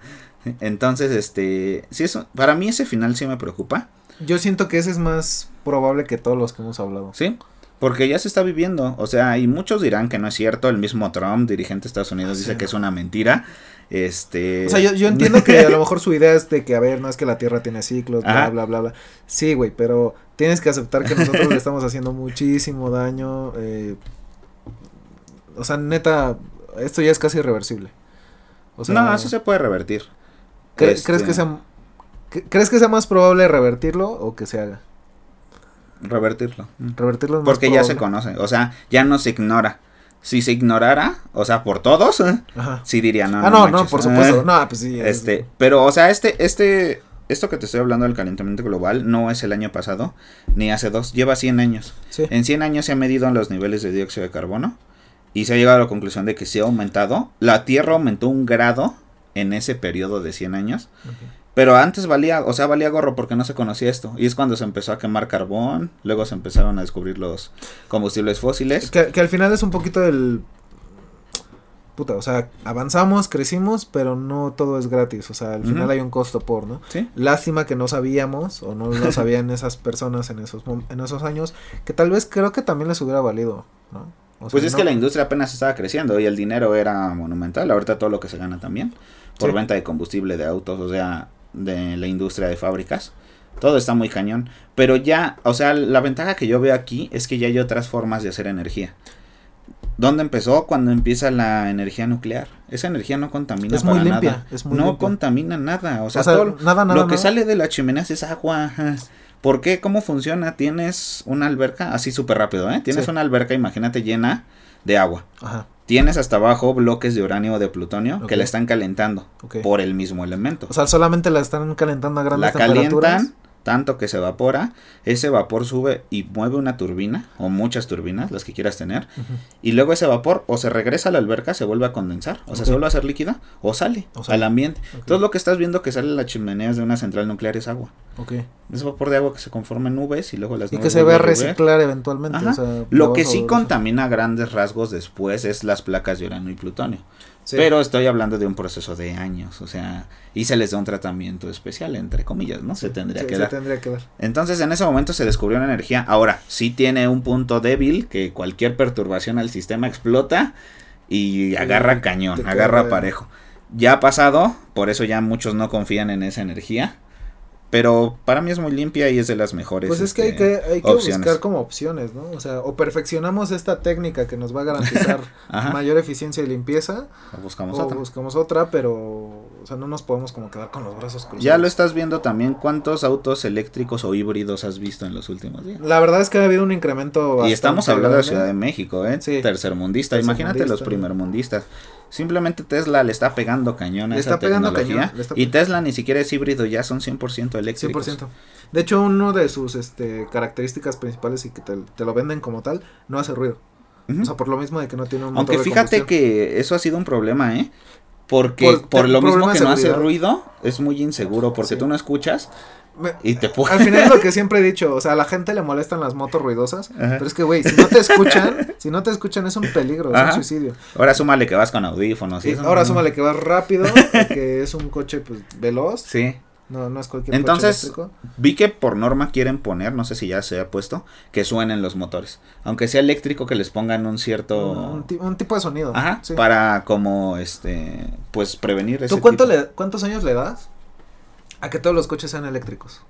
Speaker 1: Entonces, este, sí eso, para mí ese final sí me preocupa.
Speaker 2: Yo siento que ese es más probable que todos los que hemos hablado.
Speaker 1: Sí, porque ya se está viviendo, o sea, y muchos dirán que no es cierto, el mismo Trump, dirigente de Estados Unidos, dice que es una mentira. Este.
Speaker 2: O sea, yo, yo entiendo que a lo mejor su idea es de que, a ver, no es que la Tierra tiene ciclos, bla, bla, bla, bla. Sí, güey, pero tienes que aceptar que nosotros le estamos haciendo muchísimo daño. Eh, o sea, neta, esto ya es casi irreversible.
Speaker 1: O sea, no, eso se puede revertir.
Speaker 2: ¿Crees que este sea ¿Crees que sea más probable revertirlo o que se haga?
Speaker 1: Revertirlo.
Speaker 2: Revertirlo
Speaker 1: Porque ya se conoce, o sea, ya no se ignora si se ignorara, o sea, por todos, ¿eh? sí diría, no.
Speaker 2: Ah, no, no, por supuesto. no, pues sí.
Speaker 1: Este, pero, o sea, este, este, esto que te estoy hablando del calentamiento global no es el año pasado, ni hace dos, lleva 100 años. En 100 años se han medido los niveles de dióxido de carbono y se ha llegado a la conclusión de que se ha aumentado. La Tierra aumentó un grado en ese periodo de 100 años. Pero antes valía, o sea, valía gorro porque no se conocía esto. Y es cuando se empezó a quemar carbón, luego se empezaron a descubrir los combustibles fósiles.
Speaker 2: Que, al final es un poquito el... Puta, o sea, avanzamos, crecimos, pero no todo es gratis. O sea, al final hay un costo por, ¿no?
Speaker 1: Sí.
Speaker 2: Lástima que no sabíamos, o no lo sabían esas personas en esos, en esos años, que tal vez creo que también les hubiera valido, ¿no?
Speaker 1: pues es que la industria apenas estaba creciendo y el dinero era monumental. Ahorita todo lo que se gana también por venta de combustible de autos, o sea, de la industria de fábricas. Todo está muy cañón. Pero ya, o sea, la ventaja que yo veo aquí es que ya hay otras formas de hacer energía. ¿Dónde empezó? Cuando empieza la energía nuclear. Esa energía no contamina es muy limpia, Es muy no contamina nada. O sea, todo nada, nada, lo que sale de la chimenea es agua. ¿Por qué? ¿Cómo funciona? Tienes una alberca, así súper rápido, ¿eh? Tienes una alberca, imagínate, llena de agua. Ajá tienes hasta abajo bloques de uranio o de plutonio que la están calentando por el mismo elemento.
Speaker 2: O sea, solamente la están calentando a grandes la Calientan,
Speaker 1: tanto que se evapora, ese vapor sube y mueve una turbina o muchas turbinas, las que quieras tener, y luego ese vapor o se regresa a la alberca, se vuelve a condensar, o sea, se vuelve a hacer líquida o sale, al ambiente. Todo lo que estás viendo que sale de las chimeneas de una central nuclear es agua. Es vapor de agua que se conforma en nubes y luego las nubes.
Speaker 2: Y que se ve a reciclar eventualmente.
Speaker 1: lo que sí contamina a grandes rasgos después es las placas de uranio y plutonio. Pero estoy hablando de un proceso de años, o sea, y se les da un tratamiento especial, entre comillas, ¿no? Se tendría que dar.
Speaker 2: tendría que dar.
Speaker 1: Entonces, en ese momento se descubrió una energía. Ahora, sí tiene un punto débil, que cualquier perturbación al sistema explota y agarra cañón, agarra parejo. Ya ha pasado, por eso ya muchos no confían en esa energía. Pero para mí es muy limpia y es de las mejores.
Speaker 2: Pues es que hay este, que, hay que buscar como opciones, ¿no? O sea, o perfeccionamos esta técnica que nos va a garantizar mayor eficiencia y limpieza.
Speaker 1: O buscamos otra.
Speaker 2: buscamos otra, pero, o sea, no nos podemos como quedar con los brazos cruzados.
Speaker 1: Ya lo estás viendo también. ¿Cuántos autos eléctricos o híbridos has visto en los últimos días?
Speaker 2: La verdad es que ha habido un incremento.
Speaker 1: Y estamos hablando de Ciudad de México, ¿eh? Sí. Tercermundista. Imagínate los primermundistas. Simplemente Tesla le está pegando cañón a esa está tecnología. Y Tesla ni siquiera es híbrido, ya son 100% eléctricos. 100%.
Speaker 2: De hecho, uno de sus este, características principales y que te, lo venden como tal, no hace ruido. O sea, por lo mismo de que no tiene un
Speaker 1: Aunque fíjate que eso ha sido un problema, ¿eh? Porque por, lo mismo que no hace ruido, es muy inseguro, porque tú no escuchas y te
Speaker 2: Al final es lo que siempre he dicho, o sea, a la gente le molestan las motos ruidosas, pero es que, güey, si no te escuchan, si no te escuchan es un peligro, es un suicidio.
Speaker 1: Ahora súmale que vas con audífonos.
Speaker 2: ahora súmale que vas rápido, que es un coche, pues, veloz.
Speaker 1: Sí.
Speaker 2: No, no es cualquier
Speaker 1: Entonces, vi que por norma quieren poner, no sé si ya se ha puesto, que suenen los motores. Aunque sea eléctrico, que les pongan un cierto...
Speaker 2: Un, tipo de sonido.
Speaker 1: Ajá, para como, este, pues prevenir
Speaker 2: ese ¿Tú cuánto le, cuántos años le das a que todos los coches sean eléctricos?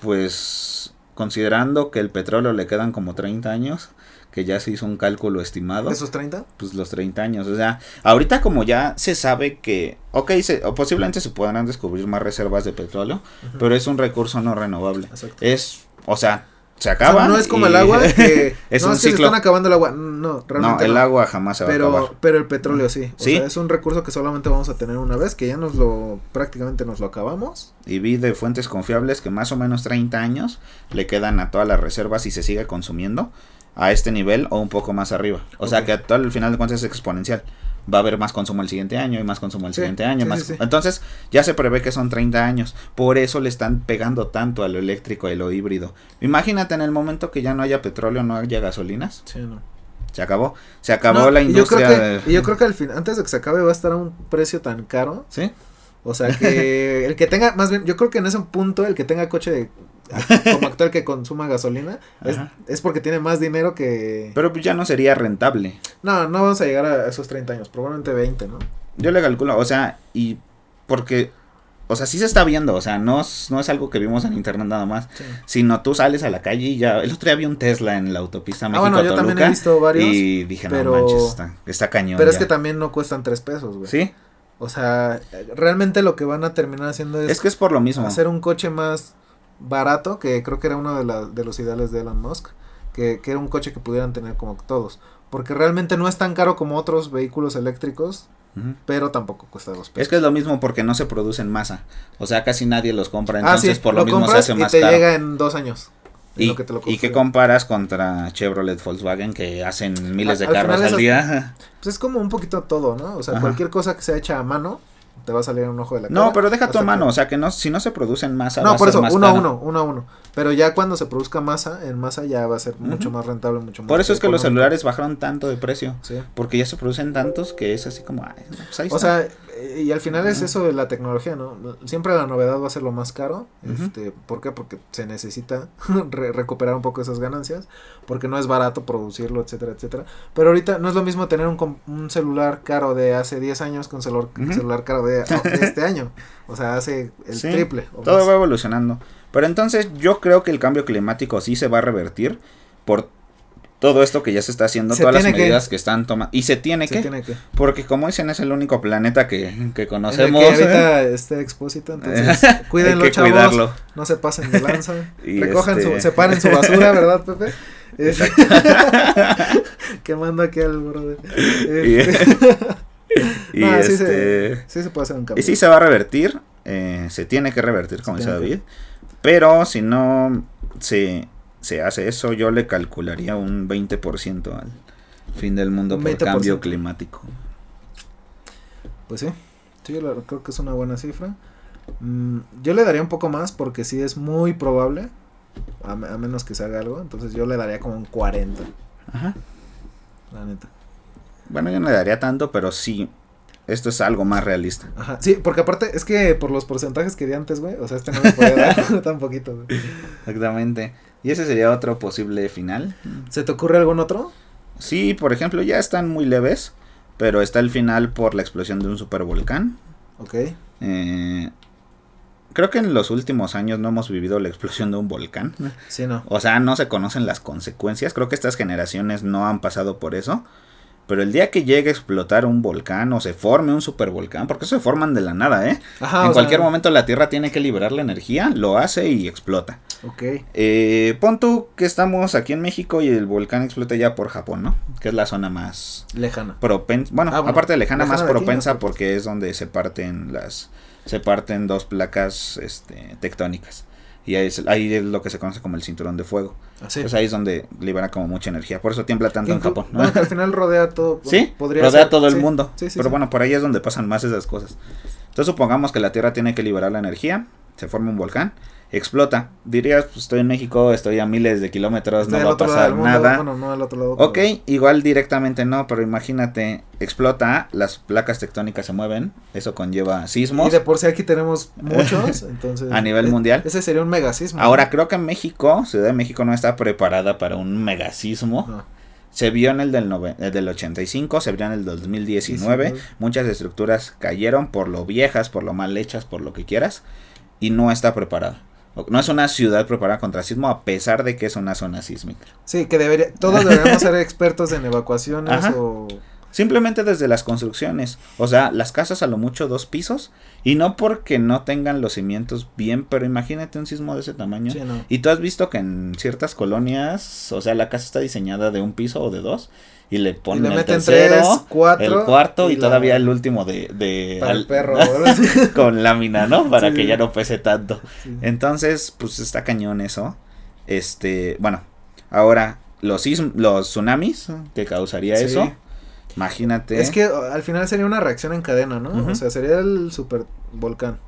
Speaker 1: Pues, considerando que el petróleo le quedan como 30 años, que ya se hizo un cálculo estimado.
Speaker 2: ¿Esos 30?
Speaker 1: Pues los 30 años. O sea, ahorita como ya se sabe que, ok, se, o posiblemente se podrán descubrir más reservas de petróleo, pero es un recurso no renovable. Exacto. Es, o sea, se acaba.
Speaker 2: no es como el agua que es no, un es que se están acabando el agua. No,
Speaker 1: realmente. No, el agua jamás se va
Speaker 2: pero,
Speaker 1: a acabar.
Speaker 2: Pero el petróleo sí. O ¿Sí? sea, es un recurso que solamente vamos a tener una vez, que ya nos lo prácticamente nos lo acabamos.
Speaker 1: Y vi de fuentes confiables que más o menos 30 años le quedan a todas las reservas y se sigue consumiendo a este nivel o un poco más arriba. O sea que al final de cuentas es exponencial. Va a haber más consumo el siguiente año y más consumo el siguiente año. más Entonces ya se prevé que son 30 años. Por eso le están pegando tanto a lo eléctrico y lo híbrido. Imagínate en el momento que ya no haya petróleo, no haya gasolinas.
Speaker 2: Sí, no.
Speaker 1: Se acabó. Se acabó la industria.
Speaker 2: Yo creo, que, yo creo que al fin, antes de que se acabe va a estar a un precio tan caro.
Speaker 1: Sí.
Speaker 2: O sea que el que tenga, más bien, yo creo que en ese punto el que tenga coche de como actual que consuma gasolina, es, porque tiene más dinero que...
Speaker 1: Pero pues ya no sería rentable.
Speaker 2: No, no vamos a llegar a esos 30 años, probablemente 20, ¿no?
Speaker 1: Yo le calculo, o sea, y porque, o sea, sí se está viendo, o sea, no, no es algo que vimos en internet nada más, sino tú sales a la calle y ya, el otro día vi un Tesla en la autopista México ah, bueno, yo también he visto varios. Y dije, no manches, está, cañón.
Speaker 2: Pero es que también no cuestan 3 pesos, güey.
Speaker 1: Sí.
Speaker 2: O sea, realmente lo que van a terminar haciendo es...
Speaker 1: Es que es por lo mismo.
Speaker 2: Hacer un coche más barato, que creo que era uno de, de los ideales de Elon Musk, que, que, era un coche que pudieran tener como todos. Porque realmente no es tan caro como otros vehículos eléctricos, pero tampoco cuesta dos
Speaker 1: pesos. Es que es lo mismo porque no se produce en masa. O sea, casi nadie los compra, ah, entonces por lo, mismo se hace más
Speaker 2: y te llega en dos años.
Speaker 1: Y, que ¿Y qué comparas contra Chevrolet Volkswagen que hacen miles de carros al, día?
Speaker 2: Pues es como un poquito todo, ¿no? O sea, cualquier cosa que sea hecha a mano, te va a salir un ojo de la
Speaker 1: cara. No, pero deja tu mano, o sea que no, si no se producen masa.
Speaker 2: No, por eso, uno a uno, uno a uno. Pero ya cuando se produzca masa, en masa ya va a ser mucho más rentable, mucho más.
Speaker 1: Por eso es que los celulares bajaron tanto de precio. Sí. Porque ya se producen tantos que es así como.
Speaker 2: Pues o sea, y al final es eso de la tecnología, ¿no? Siempre la novedad va a ser lo más caro. este, ¿Por qué? Porque se necesita recuperar un poco esas ganancias. Porque no es barato producirlo, etcétera, etcétera. Pero ahorita no es lo mismo tener un, un celular caro de hace 10 años que un celular, celular caro de, este año. O sea, hace el triple.
Speaker 1: todo va evolucionando. Pero entonces yo creo que el cambio climático sí se va a revertir por todo esto que ya se está haciendo, todas las medidas que, están tomando. Y se tiene, que, Porque como dicen, es el único planeta que, que conocemos.
Speaker 2: que ahorita ¿eh? este expósito, entonces cuídenlo, chavos. Cuidarlo. No se pasen de lanza. recogen su, este separen su basura, ¿verdad, Pepe? Quemando aquí al brother.
Speaker 1: y, este...
Speaker 2: sí, se, puede hacer un cambio.
Speaker 1: Y sí se va a revertir. Eh, se tiene que revertir, como dice David. Pero si no se se hace eso, yo le calcularía un 20% al fin del mundo por cambio climático.
Speaker 2: Pues sí, yo creo que es una buena cifra. Mm, yo le daría un poco más porque sí es muy probable, a, menos que se haga algo, entonces yo le daría como un 40. Ajá. La neta.
Speaker 1: Bueno, yo no le daría tanto, pero sí, esto es algo más realista.
Speaker 2: Ajá, sí, porque aparte es que por los porcentajes que di antes, güey, o sea, este no me puede dar tan poquito, güey.
Speaker 1: Exactamente. ¿Y ese sería otro posible final?
Speaker 2: ¿Se te ocurre algún otro?
Speaker 1: Sí, por ejemplo, ya están muy leves, pero está el final por la explosión de un supervolcán.
Speaker 2: Ok.
Speaker 1: Eh, creo que en los últimos años no hemos vivido la explosión de un volcán.
Speaker 2: Sí, no.
Speaker 1: O sea, no se conocen las consecuencias. Creo que estas generaciones no han pasado por eso. Pero el día que llegue a explotar un volcán o se forme un supervolcán, porque se forman de la nada, ¿eh? en cualquier momento la Tierra tiene que liberar la energía, lo hace y explota.
Speaker 2: Ok.
Speaker 1: Eh, pon tú que estamos aquí en México y el volcán explota ya por Japón, ¿no? Que es la zona más...
Speaker 2: Lejana.
Speaker 1: Propensa, bueno, ah, aparte de lejana, más propensa porque es donde se parten las... Se parten dos placas este, tectónicas. Y ahí es, ahí es lo que se conoce como el cinturón de fuego. Así. Ah, pues ahí es donde libera como mucha energía. Por eso tiembla tanto en Japón.
Speaker 2: ¿no? al final rodea todo.
Speaker 1: Sí, rodea todo el mundo. Pero bueno, por ahí es donde pasan más esas cosas. Entonces supongamos que la Tierra tiene que liberar la energía. se forma un volcán explota. Dirías, pues estoy en México, estoy a miles de kilómetros, no va a pasar nada. ok, igual directamente no, pero imagínate, explota, las placas tectónicas se mueven, eso conlleva sismos.
Speaker 2: Y de por sí aquí tenemos muchos, entonces.
Speaker 1: a nivel mundial.
Speaker 2: Ese sería un megasismo.
Speaker 1: Ahora, creo que México, Ciudad de México no está preparada para un megasismo. Se vio en el del, del 85, se vio en el 2019. Muchas estructuras cayeron por lo viejas, por lo mal hechas, por lo que quieras. Y no está preparada. No es una ciudad preparada contra sismo a pesar de que es una zona sísmica.
Speaker 2: Sí, que debería, todos deberíamos ser expertos en evacuaciones o...
Speaker 1: Simplemente desde las construcciones. O sea, las casas a lo mucho dos pisos. Y no porque no tengan los cimientos bien, pero imagínate un sismo de ese tamaño. Y tú has visto que en ciertas colonias, o sea, la casa está diseñada de un piso o de dos y le ponen el tercero, cuatro, el cuarto y, todavía el último de, de
Speaker 2: el perro
Speaker 1: con lámina, ¿no? Para que ya no pese tanto. Entonces, pues está cañón eso. Este, bueno, ahora los los tsunamis que causaría eso. Imagínate.
Speaker 2: Es que al final sería una reacción en cadena, ¿no? O sea, sería el super volcán.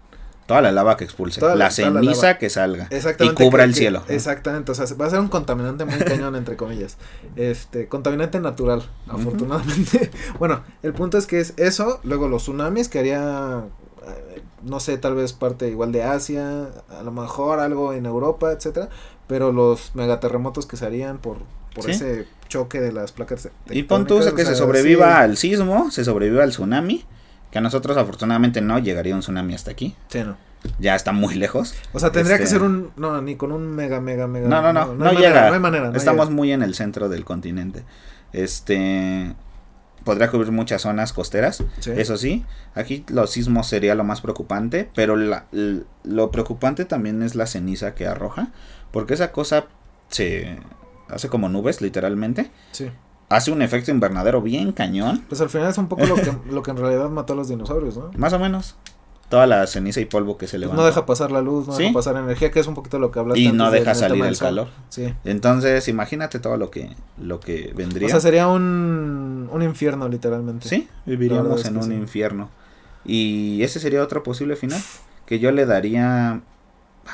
Speaker 1: Toda la lava que expulse. la ceniza que salga. Y cubra el cielo.
Speaker 2: Exactamente. O sea, va a ser un contaminante muy cañón, entre comillas. Este, contaminante natural, afortunadamente. bueno, el punto es que es eso. Luego los tsunamis, que haría, eh, no sé, tal vez parte igual de Asia, a lo mejor algo en Europa, etcétera. Pero los megaterremotos que se harían por, por ese choque de las placas.
Speaker 1: Y pon tú que se sobreviva al sismo, se sobreviva al tsunami que a nosotros afortunadamente no llegaría un tsunami hasta aquí.
Speaker 2: Sí, no.
Speaker 1: Ya está muy lejos.
Speaker 2: O sea, tendría que este, ser un... No, ni con un mega, mega, mega...
Speaker 1: No, no, no, no, llega. no hay manera. Estamos muy en el centro del continente. Este... Podría cubrir muchas zonas costeras, eso sí. Aquí los sismos sería lo más preocupante, pero la, lo preocupante también es la ceniza que arroja, porque esa cosa se hace como nubes, literalmente. Sí hace un efecto invernadero bien cañón.
Speaker 2: Pues al final es un poco lo que, lo que en realidad mató a los dinosaurios, ¿no?
Speaker 1: Más o menos. Toda la ceniza y polvo que se levanta.
Speaker 2: No deja pasar la luz, no deja pasar energía, que es un poquito lo que hablaste.
Speaker 1: Y no deja salir el calor. Sí. Entonces, imagínate todo lo que, lo que vendría. O
Speaker 2: sea, sería un, un infierno, literalmente.
Speaker 1: Sí, viviríamos en un infierno. Y ese sería otro posible final. Que yo le daría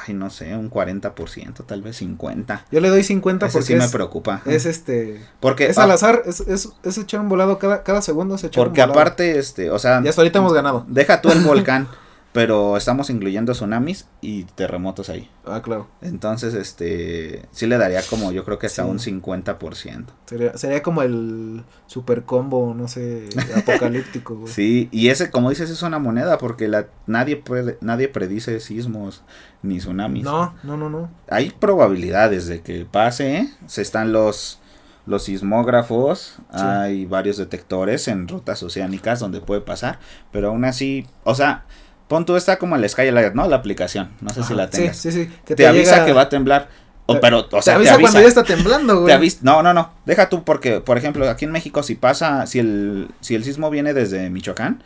Speaker 1: ay, no sé, un 40%, tal vez 50.
Speaker 2: Yo le doy 50 porque
Speaker 1: sí me preocupa.
Speaker 2: Es este porque es al azar, es, es, es, echar un volado cada, cada segundo se
Speaker 1: echar Porque aparte este, o sea,
Speaker 2: ya hasta ahorita hemos ganado.
Speaker 1: Deja tú el volcán. pero estamos incluyendo tsunamis y terremotos ahí.
Speaker 2: Ah, claro.
Speaker 1: Entonces, este, sí le daría como, yo creo que hasta un 50%.
Speaker 2: Sería, sería como el super combo, no sé, apocalíptico, güey.
Speaker 1: Sí, y ese, como dices, es una moneda porque la, nadie puede, nadie predice sismos ni tsunamis.
Speaker 2: No, no, no, no.
Speaker 1: Hay probabilidades de que pase, se están los los sismógrafos, hay varios detectores en rutas oceánicas donde puede pasar, pero aún así, o sea, Pon tú está como el Skylight, ¿no? La aplicación. No sé si la tengas.
Speaker 2: Sí, sí,
Speaker 1: sí. te, avisa que va a temblar. O, pero, o sea,
Speaker 2: te avisa, cuando ya está temblando, güey.
Speaker 1: Te avisa, no, no, no. Deja tú porque, por ejemplo, aquí en México si pasa, si el, si el sismo viene desde Michoacán,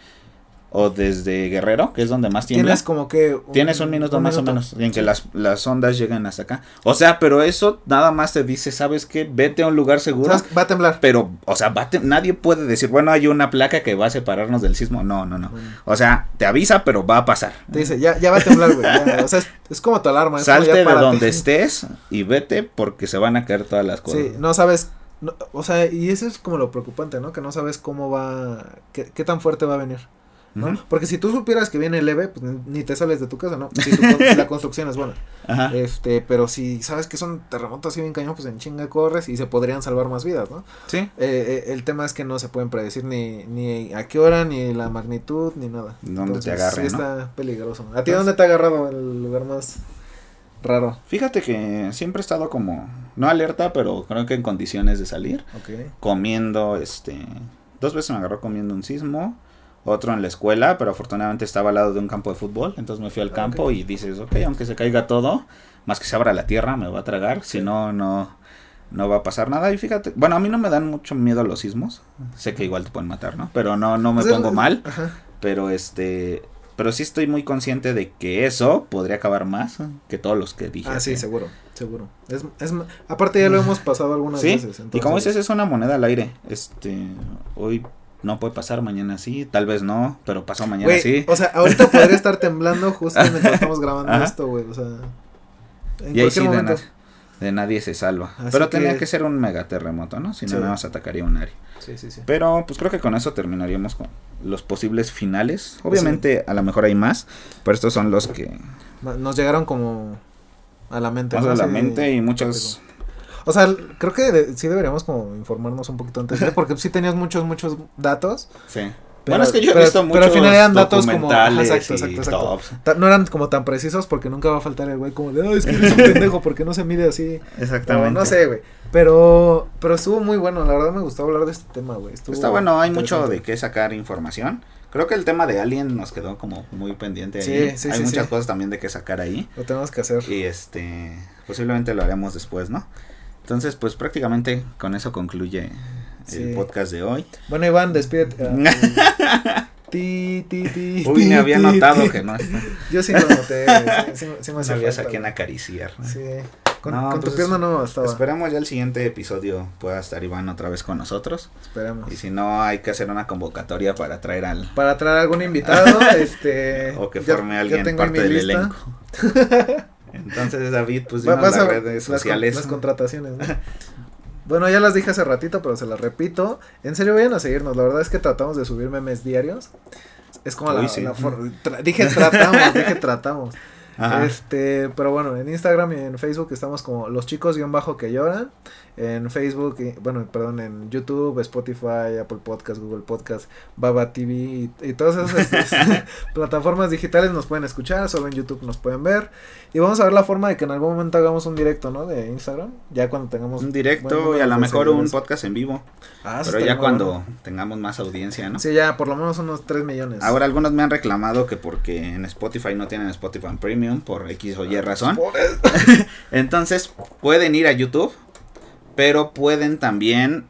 Speaker 1: o desde Guerrero, que es donde más tiembla.
Speaker 2: Tienes como que...
Speaker 1: tienes un minuto más o menos en que las, las ondas lleguen hasta acá. O sea, pero eso nada más te dice, ¿sabes qué? Vete a un lugar seguro.
Speaker 2: Va a temblar.
Speaker 1: Pero, o sea, va nadie puede decir, bueno, hay una placa que va a separarnos del sismo. No, no, no. O sea, te avisa, pero va a pasar.
Speaker 2: Te dice, ya, ya va a temblar, güey. o sea, es, como tu alarma.
Speaker 1: Salte de donde estés y vete porque se van a caer todas las cosas.
Speaker 2: Sí, no sabes o sea, y eso es como lo preocupante, ¿no? Que no sabes cómo va, qué, qué tan fuerte va a venir. Porque si tú supieras que viene leve, pues ni te sales de tu casa, ¿no? Si, la construcción es buena. Este, pero si sabes que son terremotos así bien cañón, pues en chinga corres y se podrían salvar más vidas, ¿no?
Speaker 1: Sí.
Speaker 2: Eh, eh, el tema es que no se pueden predecir ni, ni a qué hora, ni la magnitud, ni nada.
Speaker 1: ¿Dónde te agarre, sí
Speaker 2: está peligroso. ¿A ti dónde te ha agarrado el lugar más raro?
Speaker 1: Fíjate que siempre he estado como, no alerta, pero creo que en condiciones de salir. Comiendo, este, dos veces me agarró comiendo un sismo otro en la escuela, pero afortunadamente estaba al lado de un campo de fútbol, entonces me fui al campo y dices, ok, aunque se caiga todo, más que se abra la tierra, me va a tragar, si no, no, no va a pasar nada. Y fíjate, bueno, a mí no me dan mucho miedo los sismos, sé que igual te pueden matar, ¿no? Pero no, no me pongo mal, pero este, pero sí estoy muy consciente de que eso podría acabar más que todos los que dije.
Speaker 2: Ah, sí, seguro, seguro. Es, es, aparte ya lo hemos pasado algunas veces.
Speaker 1: Y como dices, es una moneda al aire. Este, hoy no puede pasar, mañana sí, tal vez no, pero pasó mañana sí.
Speaker 2: O sea, ahorita podría estar temblando justo mientras estamos grabando esto, güey, o sea.
Speaker 1: En y cualquier momento. De, nadie se salva. pero tenía que ser un mega terremoto, ¿no? Si no, nada más atacaría un área.
Speaker 2: Sí, sí, sí.
Speaker 1: Pero pues creo que con eso terminaríamos con los posibles finales. Obviamente, a lo mejor hay más, pero estos son los que.
Speaker 2: Nos llegaron como a la mente.
Speaker 1: Más a la mente y muchos
Speaker 2: o sea, creo que sí deberíamos como informarnos un poquito antes, porque sí tenías muchos, muchos datos.
Speaker 1: Sí. bueno, es que yo he visto muchos
Speaker 2: Pero al final eran datos como. exacto, exacto, exacto. No eran como tan precisos porque nunca va a faltar el güey como de, ay, es que eres un pendejo, porque no se mide así?
Speaker 1: Exactamente.
Speaker 2: no sé, güey. Pero, pero estuvo muy bueno, la verdad me gustó hablar de este tema, güey.
Speaker 1: Está bueno, hay mucho de qué sacar información. Creo que el tema de Alien nos quedó como muy pendiente ahí. Sí, sí, Hay muchas cosas también de qué sacar ahí.
Speaker 2: Lo tenemos que hacer.
Speaker 1: Y este, posiblemente lo haremos después, ¿no? Entonces, pues prácticamente con eso concluye el podcast de hoy.
Speaker 2: Bueno, Iván, despídete. ti, ti, ti,
Speaker 1: Uy, me había notado que no.
Speaker 2: Yo sí lo noté. Sí, sí, me
Speaker 1: Sabías a quién acariciar.
Speaker 2: Sí. Con, con tu pierna no estaba.
Speaker 1: Esperemos ya el siguiente episodio pueda estar Iván otra vez con nosotros.
Speaker 2: Esperemos.
Speaker 1: Y si no, hay que hacer una convocatoria para traer al.
Speaker 2: Para traer algún invitado. este.
Speaker 1: O que forme alguien parte del elenco. Entonces, David, pues dinos las redes sociales.
Speaker 2: Las, contrataciones, Bueno, ya las dije hace ratito, pero se las repito. En serio, vayan a seguirnos. La verdad es que tratamos de subir memes diarios. Es como la, dije tratamos, dije tratamos. Este, pero bueno, en Instagram y en Facebook estamos como los chicos guion bajo que lloran en Facebook, bueno, perdón, en YouTube, Spotify, Apple Podcast, Google Podcast, Baba TV y, todas esas plataformas digitales nos pueden escuchar, solo en YouTube nos pueden ver. Y vamos a ver la forma de que en algún momento hagamos un directo, ¿no? De Instagram, ya cuando tengamos...
Speaker 1: Un directo y a lo mejor un podcast en vivo. Ah, pero ya cuando tengamos más audiencia, ¿no?
Speaker 2: Sí, ya por lo menos unos 3 millones.
Speaker 1: Ahora algunos me han reclamado que porque en Spotify no tienen Spotify Premium por X o Y razón. Entonces pueden ir a YouTube pero pueden también,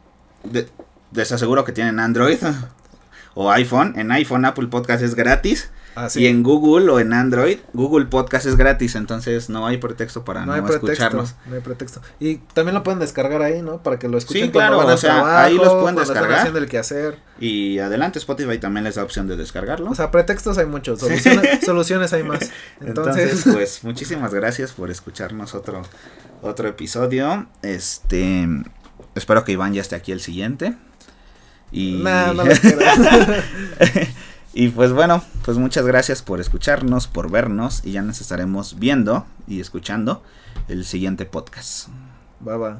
Speaker 1: les aseguro que tienen Android o iPhone. En iPhone Apple Podcast es gratis. Ah, y en Google o en Android, Google Podcast es gratis, entonces no hay pretexto para no, escucharnos.
Speaker 2: No hay pretexto. Y también lo pueden descargar ahí, ¿no? Para que lo escuchen.
Speaker 1: Sí, claro, o sea, ahí los pueden descargar.
Speaker 2: el que hacer.
Speaker 1: Y adelante, Spotify también les da opción de descargarlo.
Speaker 2: O sea, pretextos hay muchos, soluciones, soluciones hay más.
Speaker 1: Entonces, pues muchísimas gracias por escucharnos otro otro episodio. Este, espero que Iván ya esté aquí el siguiente. Y... Y pues bueno, pues muchas gracias por escucharnos, por vernos y ya nos estaremos viendo y escuchando el siguiente podcast.
Speaker 2: Bye bye.